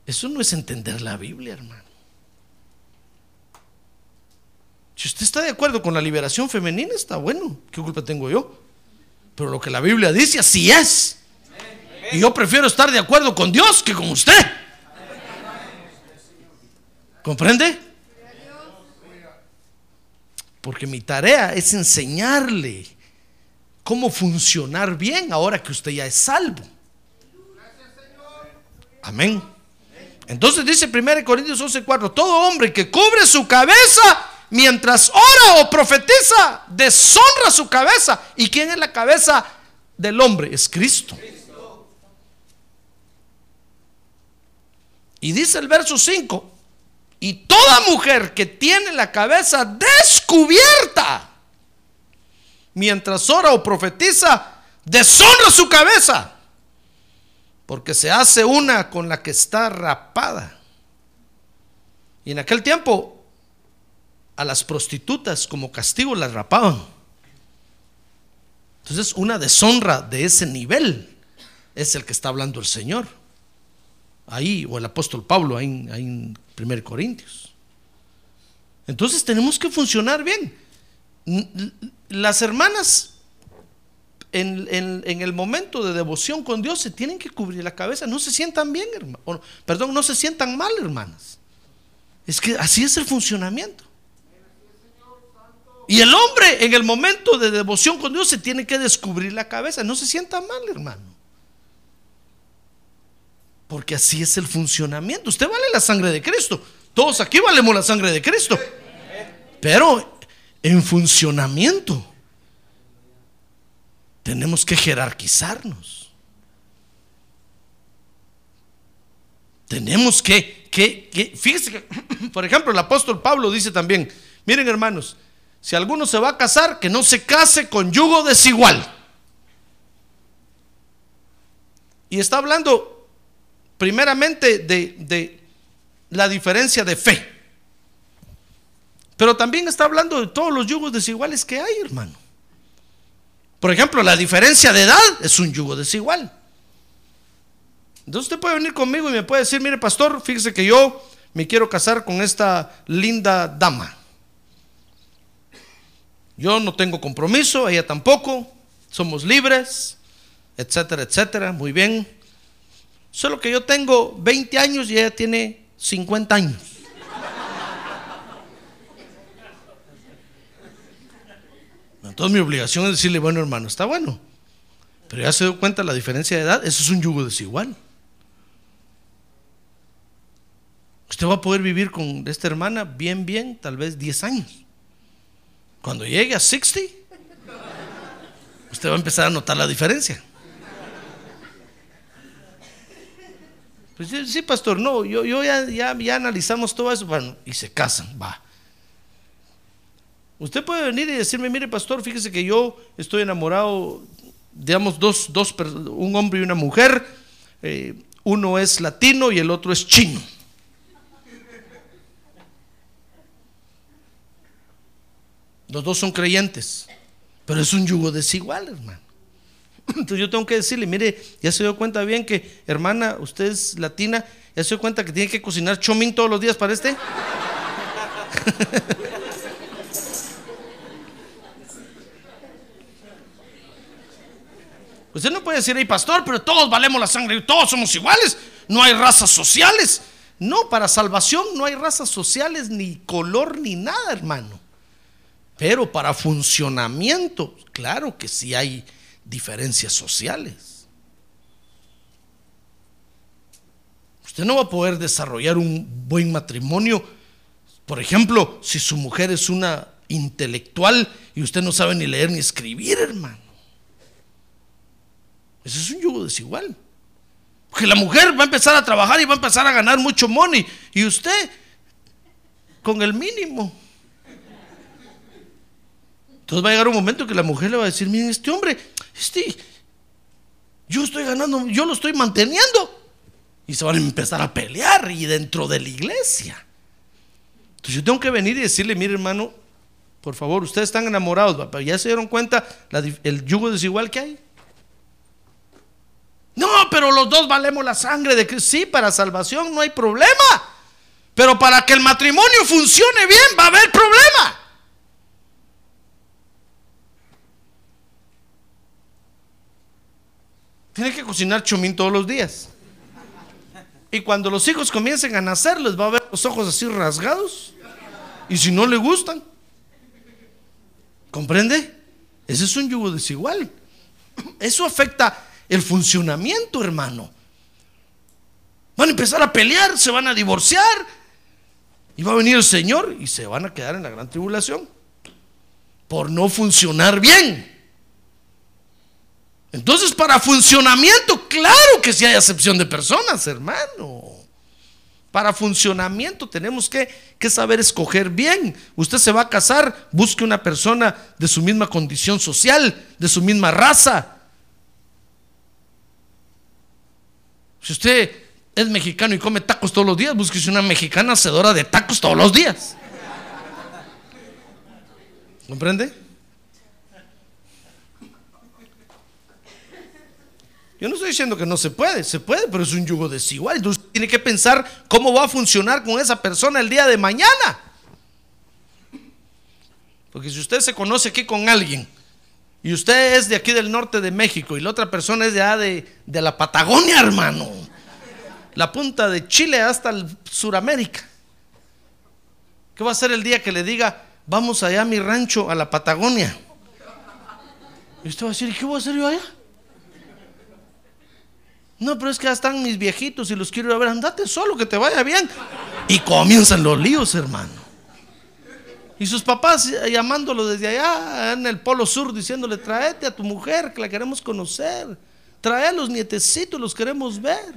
Eso no es entender la Biblia, hermano. Si usted está de acuerdo con la liberación femenina, está bueno. ¿Qué culpa tengo yo? Pero lo que la Biblia dice, así es. Y yo prefiero estar de acuerdo con Dios que con usted. ¿Comprende? Porque mi tarea es enseñarle cómo funcionar bien ahora que usted ya es salvo. Amén. Entonces dice 1 Corintios 11:4, todo hombre que cubre su cabeza mientras ora o profetiza, deshonra su cabeza. ¿Y quién es la cabeza del hombre? Es Cristo. Y dice el verso 5, y toda mujer que tiene la cabeza descubierta, mientras ora o profetiza, deshonra su cabeza, porque se hace una con la que está rapada. Y en aquel tiempo a las prostitutas como castigo las rapaban. Entonces una deshonra de ese nivel es el que está hablando el Señor. Ahí, o el apóstol Pablo, ahí, en 1 Corintios. Entonces tenemos que funcionar bien. Las hermanas en, el momento de devoción con Dios se tienen que cubrir la cabeza. No se sientan bien, hermano. Perdón, no se sientan mal, hermanas. Es que así es el funcionamiento. Y el hombre en el momento de devoción con Dios se tiene que descubrir la cabeza. No se sienta mal, hermano. Porque así es el funcionamiento. Usted vale la sangre de Cristo. Todos aquí valemos la sangre de Cristo. Pero en funcionamiento tenemos que jerarquizarnos. Tenemos que, que, que, fíjese que, por ejemplo, el apóstol Pablo dice también, miren hermanos, si alguno se va a casar, que no se case con yugo desigual. Y está hablando primeramente de, la diferencia de fe. Pero también está hablando de todos los yugos desiguales que hay, hermano. Por ejemplo, la diferencia de edad es un yugo desigual. Entonces usted puede venir conmigo y me puede decir, mire pastor, fíjese que yo me quiero casar con esta linda dama. Yo no tengo compromiso, ella tampoco, somos libres, etcétera, etcétera, muy bien. Solo que yo tengo 20 años y ella tiene 50 años. Entonces mi obligación es decirle, bueno hermano, está bueno. Pero ya se dio cuenta la diferencia de edad, eso es un yugo desigual. Usted va a poder vivir con esta hermana bien, bien, tal vez 10 años. Cuando llegue a 60, usted va a empezar a notar la diferencia. Pues sí, pastor, no, yo, ya, ya, analizamos todo eso, bueno, y se casan, va. Usted puede venir y decirme, mire, pastor, fíjese que yo estoy enamorado, digamos, dos, dos un hombre y una mujer, eh, uno es latino y el otro es chino. Los dos son creyentes, pero es un yugo desigual, hermano. Entonces yo tengo que decirle, mire, ya se dio cuenta bien que, hermana, usted es latina, ya se dio cuenta que tiene que cocinar chomín todos los días para este. Usted no puede decir, hey pastor, pero todos valemos la sangre, todos somos iguales, no hay razas sociales. No, para salvación no hay razas sociales, ni color, ni nada, hermano. Pero para funcionamiento, claro que sí hay diferencias sociales. Usted no va a poder desarrollar un buen matrimonio, por ejemplo, si su mujer es una intelectual y usted no sabe ni leer ni escribir, hermano. Ese es un yugo desigual. Porque la mujer va a empezar a trabajar y va a empezar a ganar mucho money. Y usted, con el mínimo. Entonces va a llegar un momento que la mujer le va a decir, miren, este hombre, este, yo estoy ganando, yo lo estoy manteniendo. Y se van a empezar a pelear y dentro de la iglesia. Entonces yo tengo que venir y decirle, mire hermano, por favor, ustedes están enamorados, ya se dieron cuenta el yugo desigual que hay. No, pero los dos valemos la sangre de Cristo. Sí, para salvación no hay problema. Pero para que el matrimonio funcione bien va a haber problema. Tiene que cocinar chumín todos los días. Y cuando los hijos comiencen a nacer, les va a ver los ojos así rasgados. Y si no le gustan, ¿comprende? Ese es un yugo desigual. Eso afecta el funcionamiento, hermano. Van a empezar a pelear, se van a divorciar. Y va a venir el Señor y se van a quedar en la gran tribulación. Por no funcionar bien. Entonces, para funcionamiento, claro que sí hay acepción de personas, hermano. Para funcionamiento tenemos que, saber escoger bien. Usted se va a casar, busque una persona de su misma condición social, de su misma raza. Si usted es mexicano y come tacos todos los días, búsquese una mexicana hacedora de tacos todos los días. ¿Comprende? Yo no estoy diciendo que no se puede, se puede, pero es un yugo desigual. Entonces tiene que pensar cómo va a funcionar con esa persona el día de mañana. Porque si usted se conoce aquí con alguien y usted es de aquí del norte de México y la otra persona es de allá de, la Patagonia, hermano, la punta de Chile hasta el Suramérica, ¿qué va a hacer el día que le diga, vamos allá a mi rancho, a la Patagonia? Y usted va a decir, ¿y qué voy a hacer yo allá? No, pero es que ya están mis viejitos y los quiero ir a ver. Andate solo, que te vaya bien. Y comienzan los líos, hermano. Y sus papás llamándolo desde allá en el polo sur, diciéndole: tráete a tu mujer, que la queremos conocer. Trae a los nietecitos, los queremos ver.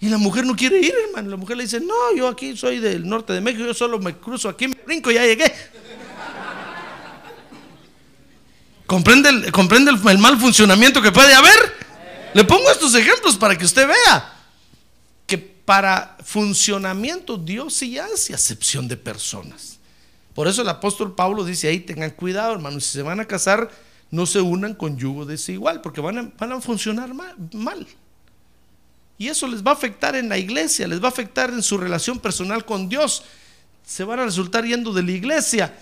Y la mujer no quiere ir, hermano. La mujer le dice: No, yo aquí soy del norte de México, yo solo me cruzo aquí, me brinco ya llegué. ¿Comprende, el, comprende el mal funcionamiento que puede haber? Le pongo estos ejemplos para que usted vea que para funcionamiento Dios sí hace acepción de personas. Por eso el apóstol Pablo dice ahí, tengan cuidado hermanos, si se van a casar, no se unan con yugo desigual, porque van a, van a funcionar mal, mal. Y eso les va a afectar en la iglesia, les va a afectar en su relación personal con Dios. Se van a resultar yendo de la iglesia.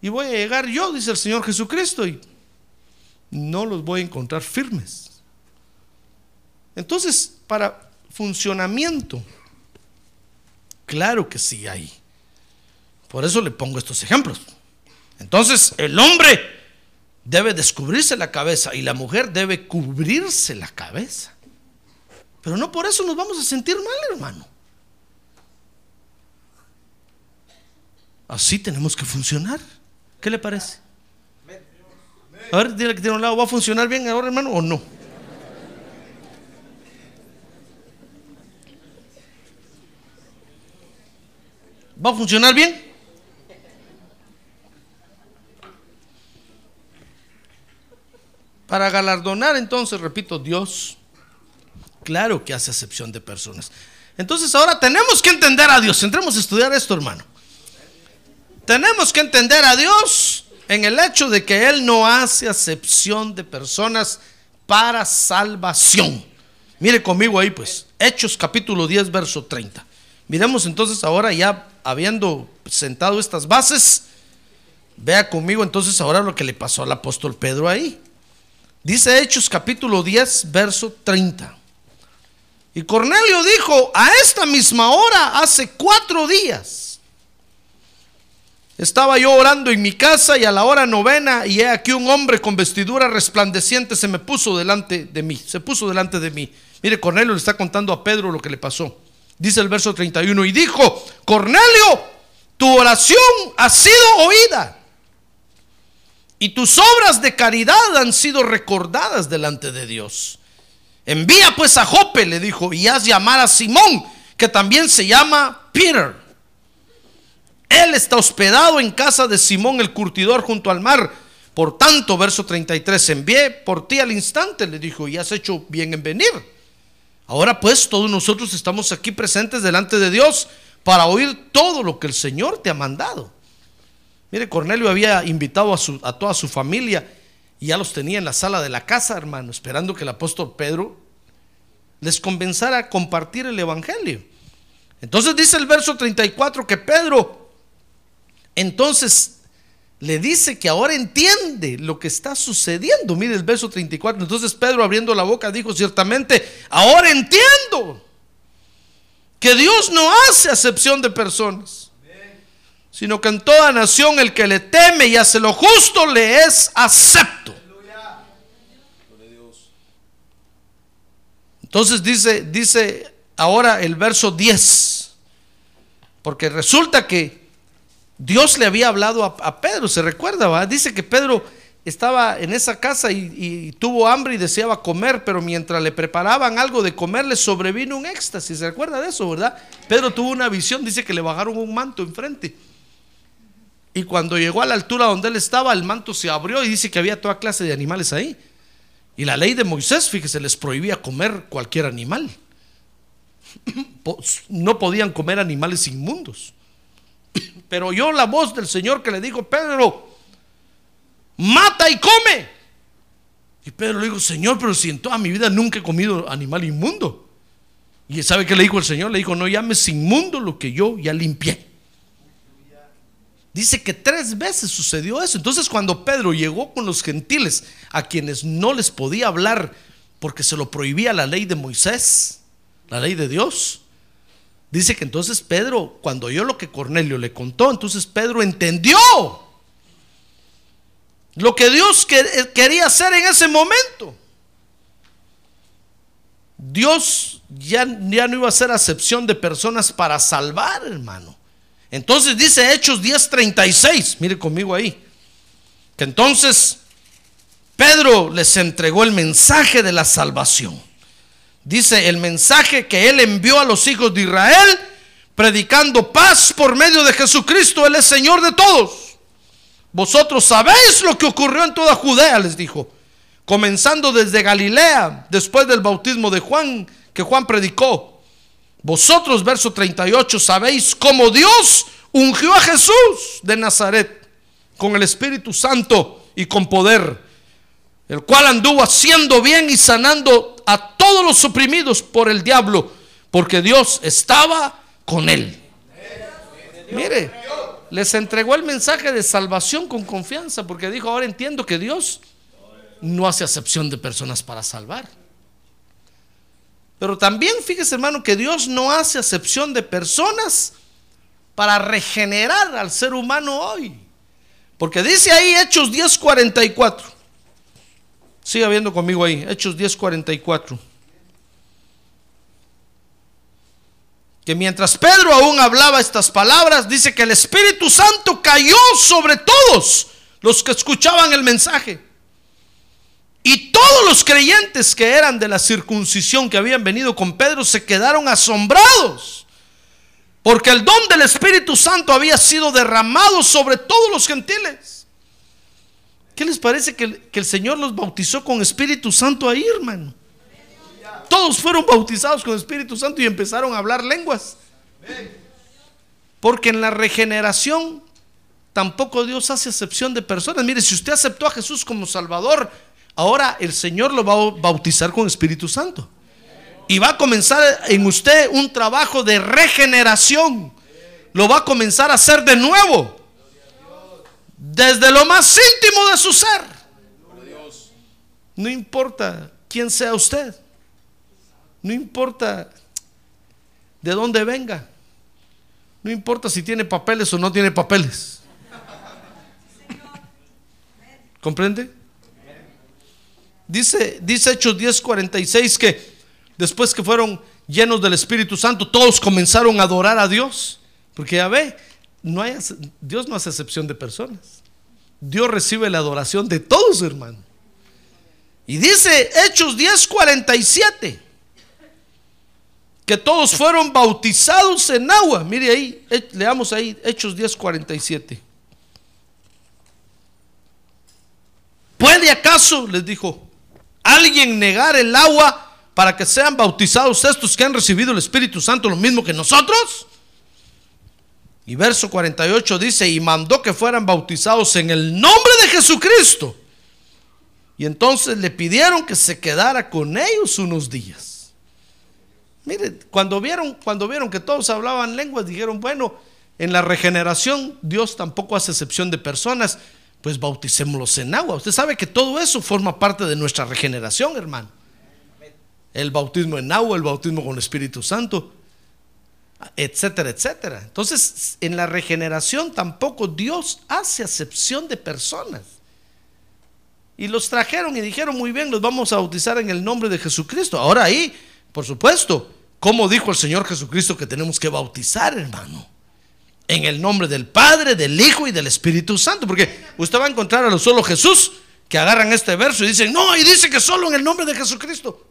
Y voy a llegar yo, dice el Señor Jesucristo, y no los voy a encontrar firmes. Entonces, para funcionamiento, claro que sí hay. Por eso le pongo estos ejemplos. Entonces, el hombre debe descubrirse la cabeza y la mujer debe cubrirse la cabeza. Pero no por eso nos vamos a sentir mal, hermano. Así tenemos que funcionar. ¿Qué le parece? A ver, dile que tiene un lado, ¿va a funcionar bien ahora, hermano, o no? ¿Va a funcionar bien? Para galardonar, entonces, repito, Dios, claro que hace acepción de personas. Entonces ahora tenemos que entender a Dios. Entremos a estudiar esto, hermano. Tenemos que entender a Dios en el hecho de que Él no hace acepción de personas para salvación. Mire conmigo ahí pues, Hechos capítulo 10, verso 30. Miremos entonces ahora ya habiendo sentado estas bases, vea conmigo entonces ahora lo que le pasó al apóstol Pedro ahí. Dice Hechos capítulo 10, verso 30. Y Cornelio dijo, a esta misma hora, hace cuatro días, estaba yo orando en mi casa y a la hora novena y he aquí un hombre con vestidura resplandeciente se me puso delante de mí, se puso delante de mí. Mire, Cornelio le está contando a Pedro lo que le pasó. Dice el verso 31 y dijo, Cornelio, tu oración ha sido oída y tus obras de caridad han sido recordadas delante de Dios. Envía pues a Jope, le dijo, y haz llamar a Simón, que también se llama Peter él está hospedado en casa de Simón el curtidor junto al mar. Por tanto, verso 33, envié por ti al instante, le dijo, y has hecho bien en venir. Ahora pues todos nosotros estamos aquí presentes delante de Dios para oír todo lo que el Señor te ha mandado. Mire, Cornelio había invitado a, toda su familia y ya los tenía en la sala de la casa, hermano, esperando que el apóstol Pedro les convenzara a compartir el Evangelio. Entonces dice el verso 34 que Pedro entonces le dice que ahora entiende lo que está sucediendo. Mire el verso 34. Entonces Pedro abriendo la boca dijo ciertamente, ahora entiendo que Dios no hace acepción de personas, sino que en toda nación el que le teme y hace lo justo le es acepto. Entonces dice, dice ahora el verso 10, porque resulta que Dios le había hablado a, Pedro, se recuerda, dice que Pedro estaba en esa casa y, tuvo hambre y deseaba comer, pero mientras le preparaban algo de comer le sobrevino un éxtasis, ¿se recuerda de eso, verdad? Pedro tuvo una visión, dice que le bajaron un manto enfrente. Y cuando llegó a la altura donde él estaba, el manto se abrió y dice que había toda clase de animales ahí. Y la ley de Moisés, fíjese, les prohibía comer cualquier animal. No podían comer animales inmundos. Pero oyó la voz del Señor que le dijo, Pedro, mata y come. Y Pedro le dijo, Señor, pero si en toda mi vida nunca he comido animal inmundo. Y ¿sabe qué le dijo el Señor? Le dijo, no llames inmundo lo que yo ya limpié. Dice que tres veces sucedió eso. Entonces cuando Pedro llegó con los gentiles, a quienes no les podía hablar porque se lo prohibía la ley de Moisés, la ley de Dios, dice que entonces Pedro, cuando oyó lo que Cornelio le contó, entonces Pedro entendió lo que Dios quería hacer en ese momento. Dios ya, ya no iba a hacer acepción de personas para salvar, hermano. Entonces dice Hechos 10:36, mire conmigo ahí, que entonces Pedro les entregó el mensaje de la salvación. Dice el mensaje que él envió a los hijos de Israel, predicando paz por medio de Jesucristo, Él es Señor de todos. Vosotros sabéis lo que ocurrió en toda Judea, les dijo, comenzando desde Galilea, después del bautismo de Juan, que Juan predicó vosotros, verso 38, sabéis cómo Dios ungió a Jesús de Nazaret con el Espíritu Santo y con poder, el cual anduvo haciendo bien y sanando a todos los oprimidos por el diablo, porque Dios estaba con él. Mire, les entregó el mensaje de salvación con confianza, porque dijo, ahora entiendo que Dios no hace acepción de personas para salvar. Pero también fíjese hermano que Dios no hace acepción de personas para regenerar al ser humano hoy. Porque dice ahí Hechos 10:44. Siga viendo conmigo ahí, Hechos 10:44. Que mientras Pedro aún hablaba estas palabras, dice que el Espíritu Santo cayó sobre todos los que escuchaban el mensaje. Y todos los creyentes que eran de la circuncisión que habían venido con Pedro se quedaron asombrados. Porque el don del Espíritu Santo había sido derramado sobre todos los gentiles. ¿Qué les parece que el, Señor los bautizó con Espíritu Santo ahí, hermano? Todos fueron bautizados con Espíritu Santo y empezaron a hablar lenguas. Porque en la regeneración tampoco Dios hace excepción de personas. Mire, si usted aceptó a Jesús como Salvador, Ahora el Señor lo va a bautizar con Espíritu Santo. Y va a comenzar en usted un trabajo de regeneración. Lo va a comenzar a hacer de nuevo. Desde lo más íntimo de su ser. No importa quién sea usted. No importa de dónde venga. No importa si tiene papeles o no tiene papeles. ¿Comprende? Dice, dice Hechos 10:46 que después que fueron llenos del Espíritu Santo, todos comenzaron a adorar a Dios. Porque ya ve, no Dios no hace excepción de personas. Dios recibe la adoración de todos, hermano. Y dice Hechos 10:47 que todos fueron bautizados en agua. Mire ahí, leamos ahí Hechos 10:47. ¿Puede acaso, les dijo, alguien negar el agua para que sean bautizados estos que han recibido el Espíritu Santo lo mismo que nosotros? Y verso 48 dice, y mandó que fueran bautizados en el nombre de Jesucristo. Y entonces le pidieron que se quedara con ellos unos días. Mire, cuando vieron, cuando vieron que todos hablaban lenguas, dijeron, bueno, en la regeneración Dios tampoco hace excepción de personas pues bauticémoslos en agua. Usted sabe que todo eso forma parte de nuestra regeneración, hermano. El bautismo en agua, el bautismo con el Espíritu Santo, etcétera, etcétera. Entonces, en la regeneración tampoco Dios hace acepción de personas. Y los trajeron y dijeron, muy bien, los vamos a bautizar en el nombre de Jesucristo. Ahora ahí por supuesto, como dijo el Señor Jesucristo que tenemos que bautizar, hermano. En el nombre del Padre, del Hijo y del Espíritu Santo. Porque usted va a encontrar a lo solo Jesús que agarran este verso y dicen, no, y dice que solo en el nombre de Jesucristo.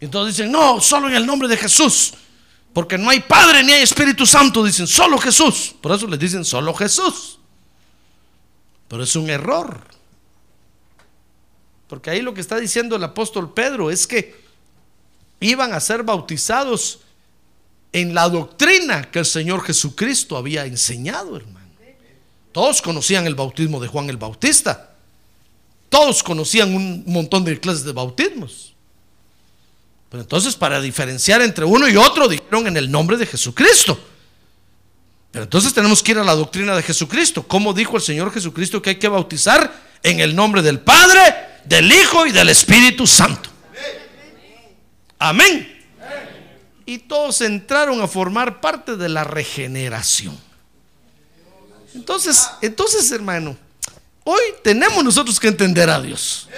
Entonces dicen, no, solo en el nombre de Jesús. Porque no hay Padre ni hay Espíritu Santo, dicen, solo Jesús. Por eso les dicen solo Jesús. Pero es un error. Porque ahí lo que está diciendo el apóstol Pedro es que iban a ser bautizados en la doctrina que el Señor Jesucristo había enseñado, hermano. Todos conocían el bautismo de Juan el Bautista. Todos conocían un montón de clases de bautismos. Pero entonces, para diferenciar entre uno y otro, dijeron en el nombre de Jesucristo. Pero entonces tenemos que ir a la doctrina de Jesucristo. ¿Cómo dijo el Señor Jesucristo que hay que bautizar? En el nombre del Padre, del Hijo y del Espíritu Santo. Amén. Y todos entraron a formar parte de la regeneración. Entonces, entonces, hermano, hoy tenemos nosotros que entender a Dios.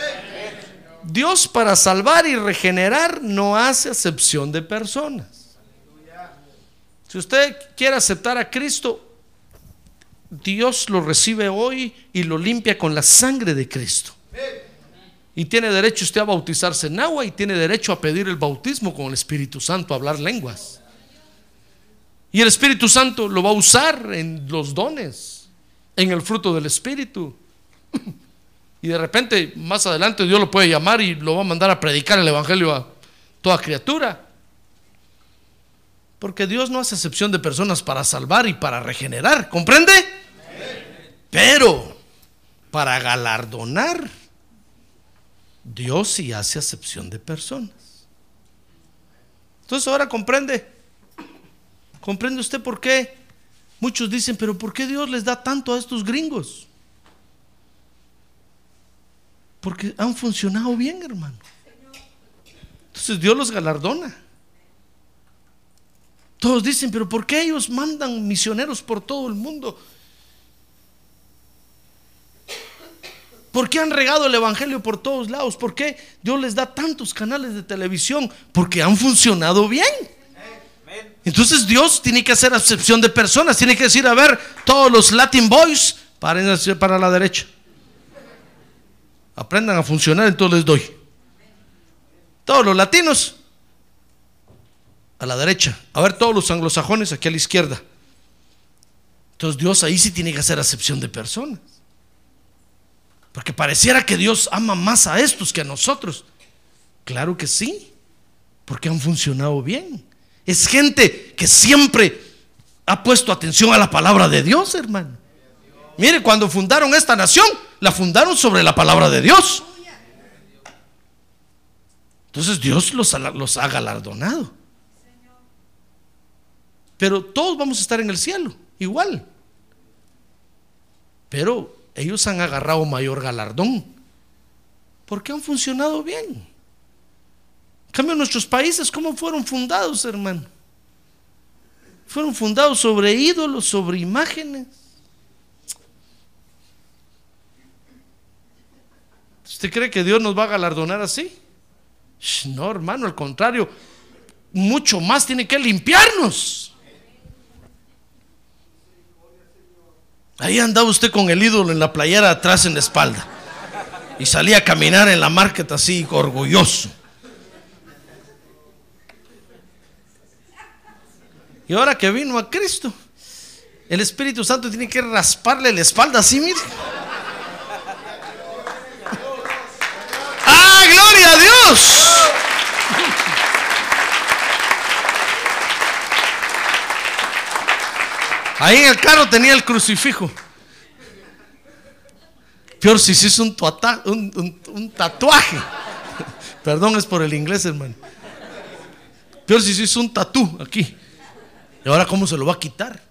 Dios para salvar y regenerar no hace acepción de personas. Si usted quiere aceptar a Cristo, Dios lo recibe hoy y lo limpia con la sangre de Cristo. Y tiene derecho usted a bautizarse en agua y tiene derecho a pedir el bautismo con el Espíritu Santo, a hablar lenguas. Y el Espíritu Santo lo va a usar en los dones, en el fruto del Espíritu. Y de repente, más adelante, Dios lo puede llamar y lo va a mandar a predicar el Evangelio a toda criatura. Porque Dios no hace excepción de personas para salvar y para regenerar. ¿Comprende? Pero para galardonar Dios sí hace acepción de personas. Entonces ahora comprende. ¿Comprende usted por qué? Muchos dicen, pero ¿por qué Dios les da tanto a estos gringos? Porque han funcionado bien, hermano. Entonces Dios los galardona. Todos dicen, pero ¿por qué ellos mandan misioneros por todo el mundo? ¿Por qué han regado el Evangelio por todos lados? ¿Por qué Dios les da tantos canales de televisión? Porque han funcionado bien. Entonces Dios tiene que hacer acepción de personas. Tiene que decir, a ver, todos los Latin Boys, paren para la derecha. Aprendan a funcionar, entonces les doy. Todos los latinos, a la derecha. A ver, todos los anglosajones, aquí a la izquierda. Entonces Dios ahí sí tiene que hacer acepción de personas. Porque pareciera que Dios ama más a estos que a nosotros. Claro que sí, porque han funcionado bien. Es gente que siempre ha puesto atención a la palabra de Dios, hermano. Mire, cuando fundaron esta nación, la fundaron sobre la palabra de Dios. Entonces Dios los, los ha galardonado. Pero todos vamos a estar en el cielo, igual. Pero ellos han agarrado mayor galardón. Porque han funcionado bien. En cambio, nuestros países, ¿cómo fueron fundados, hermano? Fueron fundados sobre ídolos, sobre imágenes. ¿Usted cree que Dios nos va a galardonar así? No, hermano, al contrario, mucho más tiene que limpiarnos. Ahí andaba usted con el ídolo en la playera atrás en la espalda. Y salía a caminar en la market así, orgulloso. Y ahora que vino a Cristo, el Espíritu Santo tiene que rasparle la espalda así, mire. ¡Ah, gloria Dios! Ahí en el carro tenía el crucifijo. Peor si se hizo un, un, tatuaje. Perdón, es por el inglés, hermano. Peor si se hizo un tatú aquí. ¿Y ahora cómo se lo va a quitar?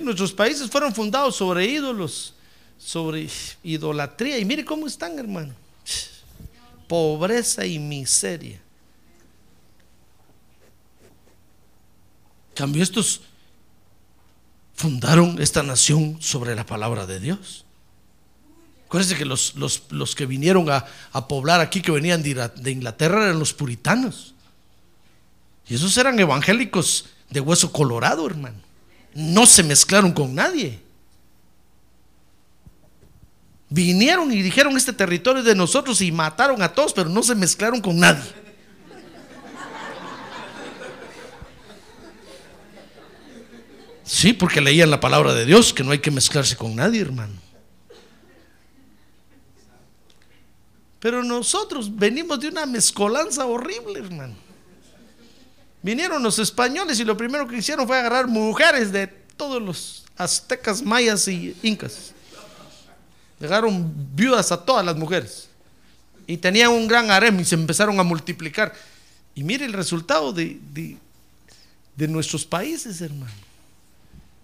nuestros países fueron fundados sobre ídolos, sobre idolatría. Y mire cómo están, hermano. Pobreza y miseria. cambio, estos fundaron esta nación sobre la palabra de Dios. Acuérdense que los, los, que vinieron a, poblar aquí, que venían de, de Inglaterra, eran los puritanos. Y esos eran evangélicos de hueso colorado, hermano. No se mezclaron con nadie. Vinieron y dijeron este territorio de nosotros y mataron a todos, pero no se mezclaron con nadie. Sí, porque leían la palabra de Dios, que no hay que mezclarse con nadie, hermano. Pero nosotros venimos de una mezcolanza horrible, hermano. Vinieron los españoles y lo primero que hicieron fue agarrar mujeres de todos los aztecas, mayas y incas. Dejaron viudas a todas las mujeres. Y tenían un gran harem y se empezaron a multiplicar. Y mire el resultado de, de nuestros países, hermano.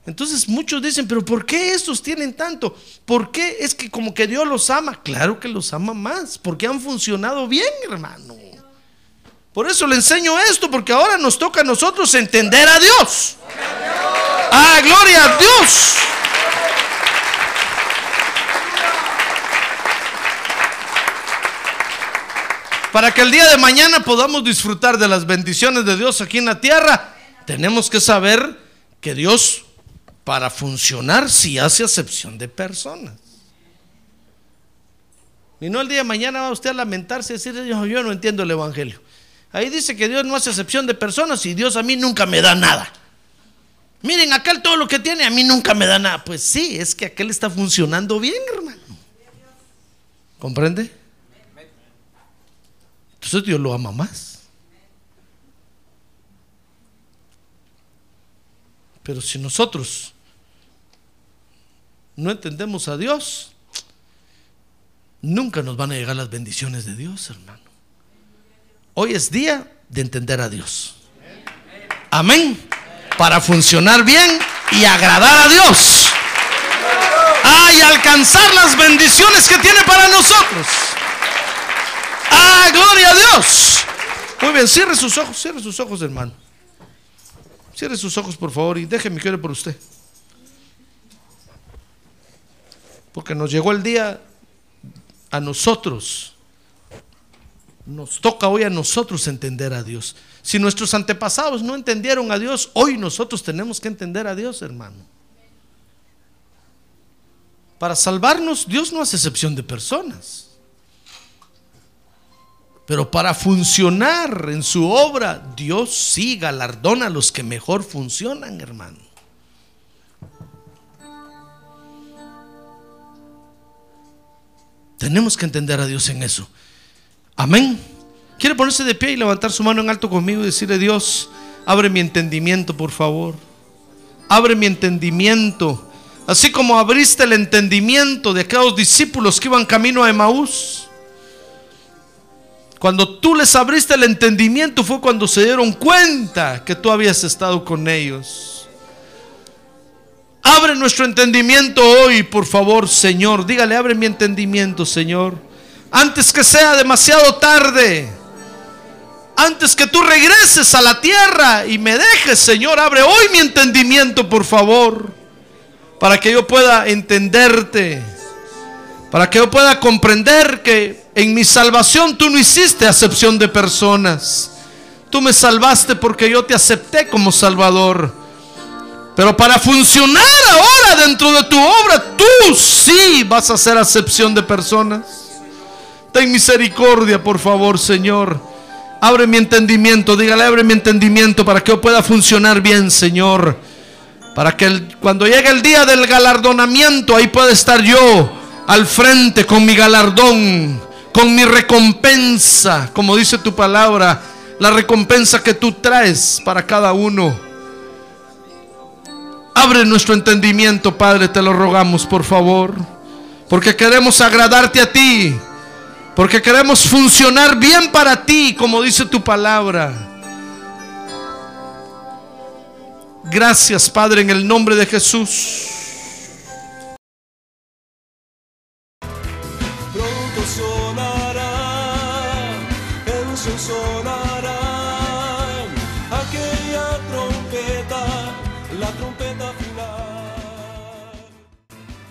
Entonces muchos dicen, pero ¿por qué estos tienen tanto? ¿Por qué es que como que Dios los ama? Claro que los ama más, porque han funcionado bien, hermano. Por eso le enseño esto, porque ahora nos toca a nosotros entender a Dios. Ah, gloria a Dios. Para que el día de mañana podamos disfrutar de las bendiciones de Dios aquí en la tierra, tenemos que saber que Dios para funcionar si hace acepción de personas. Y no el día de mañana va usted a lamentarse y decir, yo, yo no entiendo el Evangelio. Ahí dice que Dios no hace excepción de personas y Dios a mí nunca me da nada. Miren, aquel todo lo que tiene, a mí nunca me da nada. Pues sí, es que aquel está funcionando bien, hermano. ¿Comprende? Entonces Dios lo ama más. Pero si nosotros no entendemos a Dios, nunca nos van a llegar las bendiciones de Dios, hermano. Hoy es día de entender a Dios. Amén. Para funcionar bien y agradar a Dios. Ah, y alcanzar las bendiciones que tiene para nosotros. Gloria a Dios. Muy bien, cierre sus ojos, cierre sus ojos, hermano. Cierre sus ojos, por favor, y déjeme que ore por usted. Porque nos llegó el día a nosotros. Nos toca hoy a nosotros entender a Dios. Si nuestros antepasados no entendieron a Dios, hoy nosotros tenemos que entender a Dios, hermano. Para salvarnos, Dios no hace excepción de personas. Pero para funcionar en su obra, Dios sí galardona a los que mejor funcionan, hermano. Tenemos que entender a Dios en eso. Amén. ¿Quiere ponerse de pie y levantar su mano en alto conmigo y decirle, Dios, abre mi entendimiento, por favor? Abre mi entendimiento. Así como abriste el entendimiento de aquellos discípulos que iban camino a Emaús. Cuando tú les abriste el entendimiento fue cuando se dieron cuenta que tú habías estado con ellos. Abre nuestro entendimiento hoy, por favor, Señor. Dígale, abre mi entendimiento, Señor. Antes que sea demasiado tarde. Antes que tú regreses a la tierra y me dejes, Señor, abre hoy mi entendimiento, por favor. Para que yo pueda entenderte. Para que yo pueda comprender que en mi salvación tú no hiciste acepción de personas. Tú me salvaste porque yo te acepté como Salvador. Pero para funcionar ahora dentro de tu obra, tú sí vas a hacer acepción de personas. Ten misericordia, por favor, Señor. Abre mi entendimiento, dígale, abre mi entendimiento para que yo pueda funcionar bien, Señor. Para que cuando llegue el día del galardonamiento, ahí pueda estar yo al frente con mi galardón, con mi recompensa, como dice tu palabra, la recompensa que tú traes para cada uno. Abre nuestro entendimiento, Padre, te lo rogamos, por favor. Porque queremos agradarte a ti. Porque queremos funcionar bien para ti, como dice tu palabra. Gracias, Padre, en el nombre de Jesús.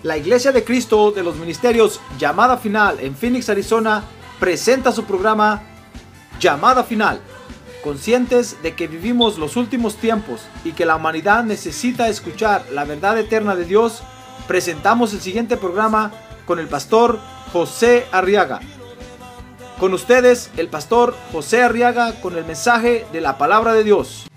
La Iglesia de Cristo de los Ministerios Llamada Final en Phoenix, Arizona, presenta su programa Llamada Final. Conscientes de que vivimos los últimos tiempos y que la humanidad necesita escuchar la verdad eterna de Dios, presentamos el siguiente programa con el pastor José Arriaga. Con ustedes, el pastor José Arriaga con el mensaje de la palabra de Dios.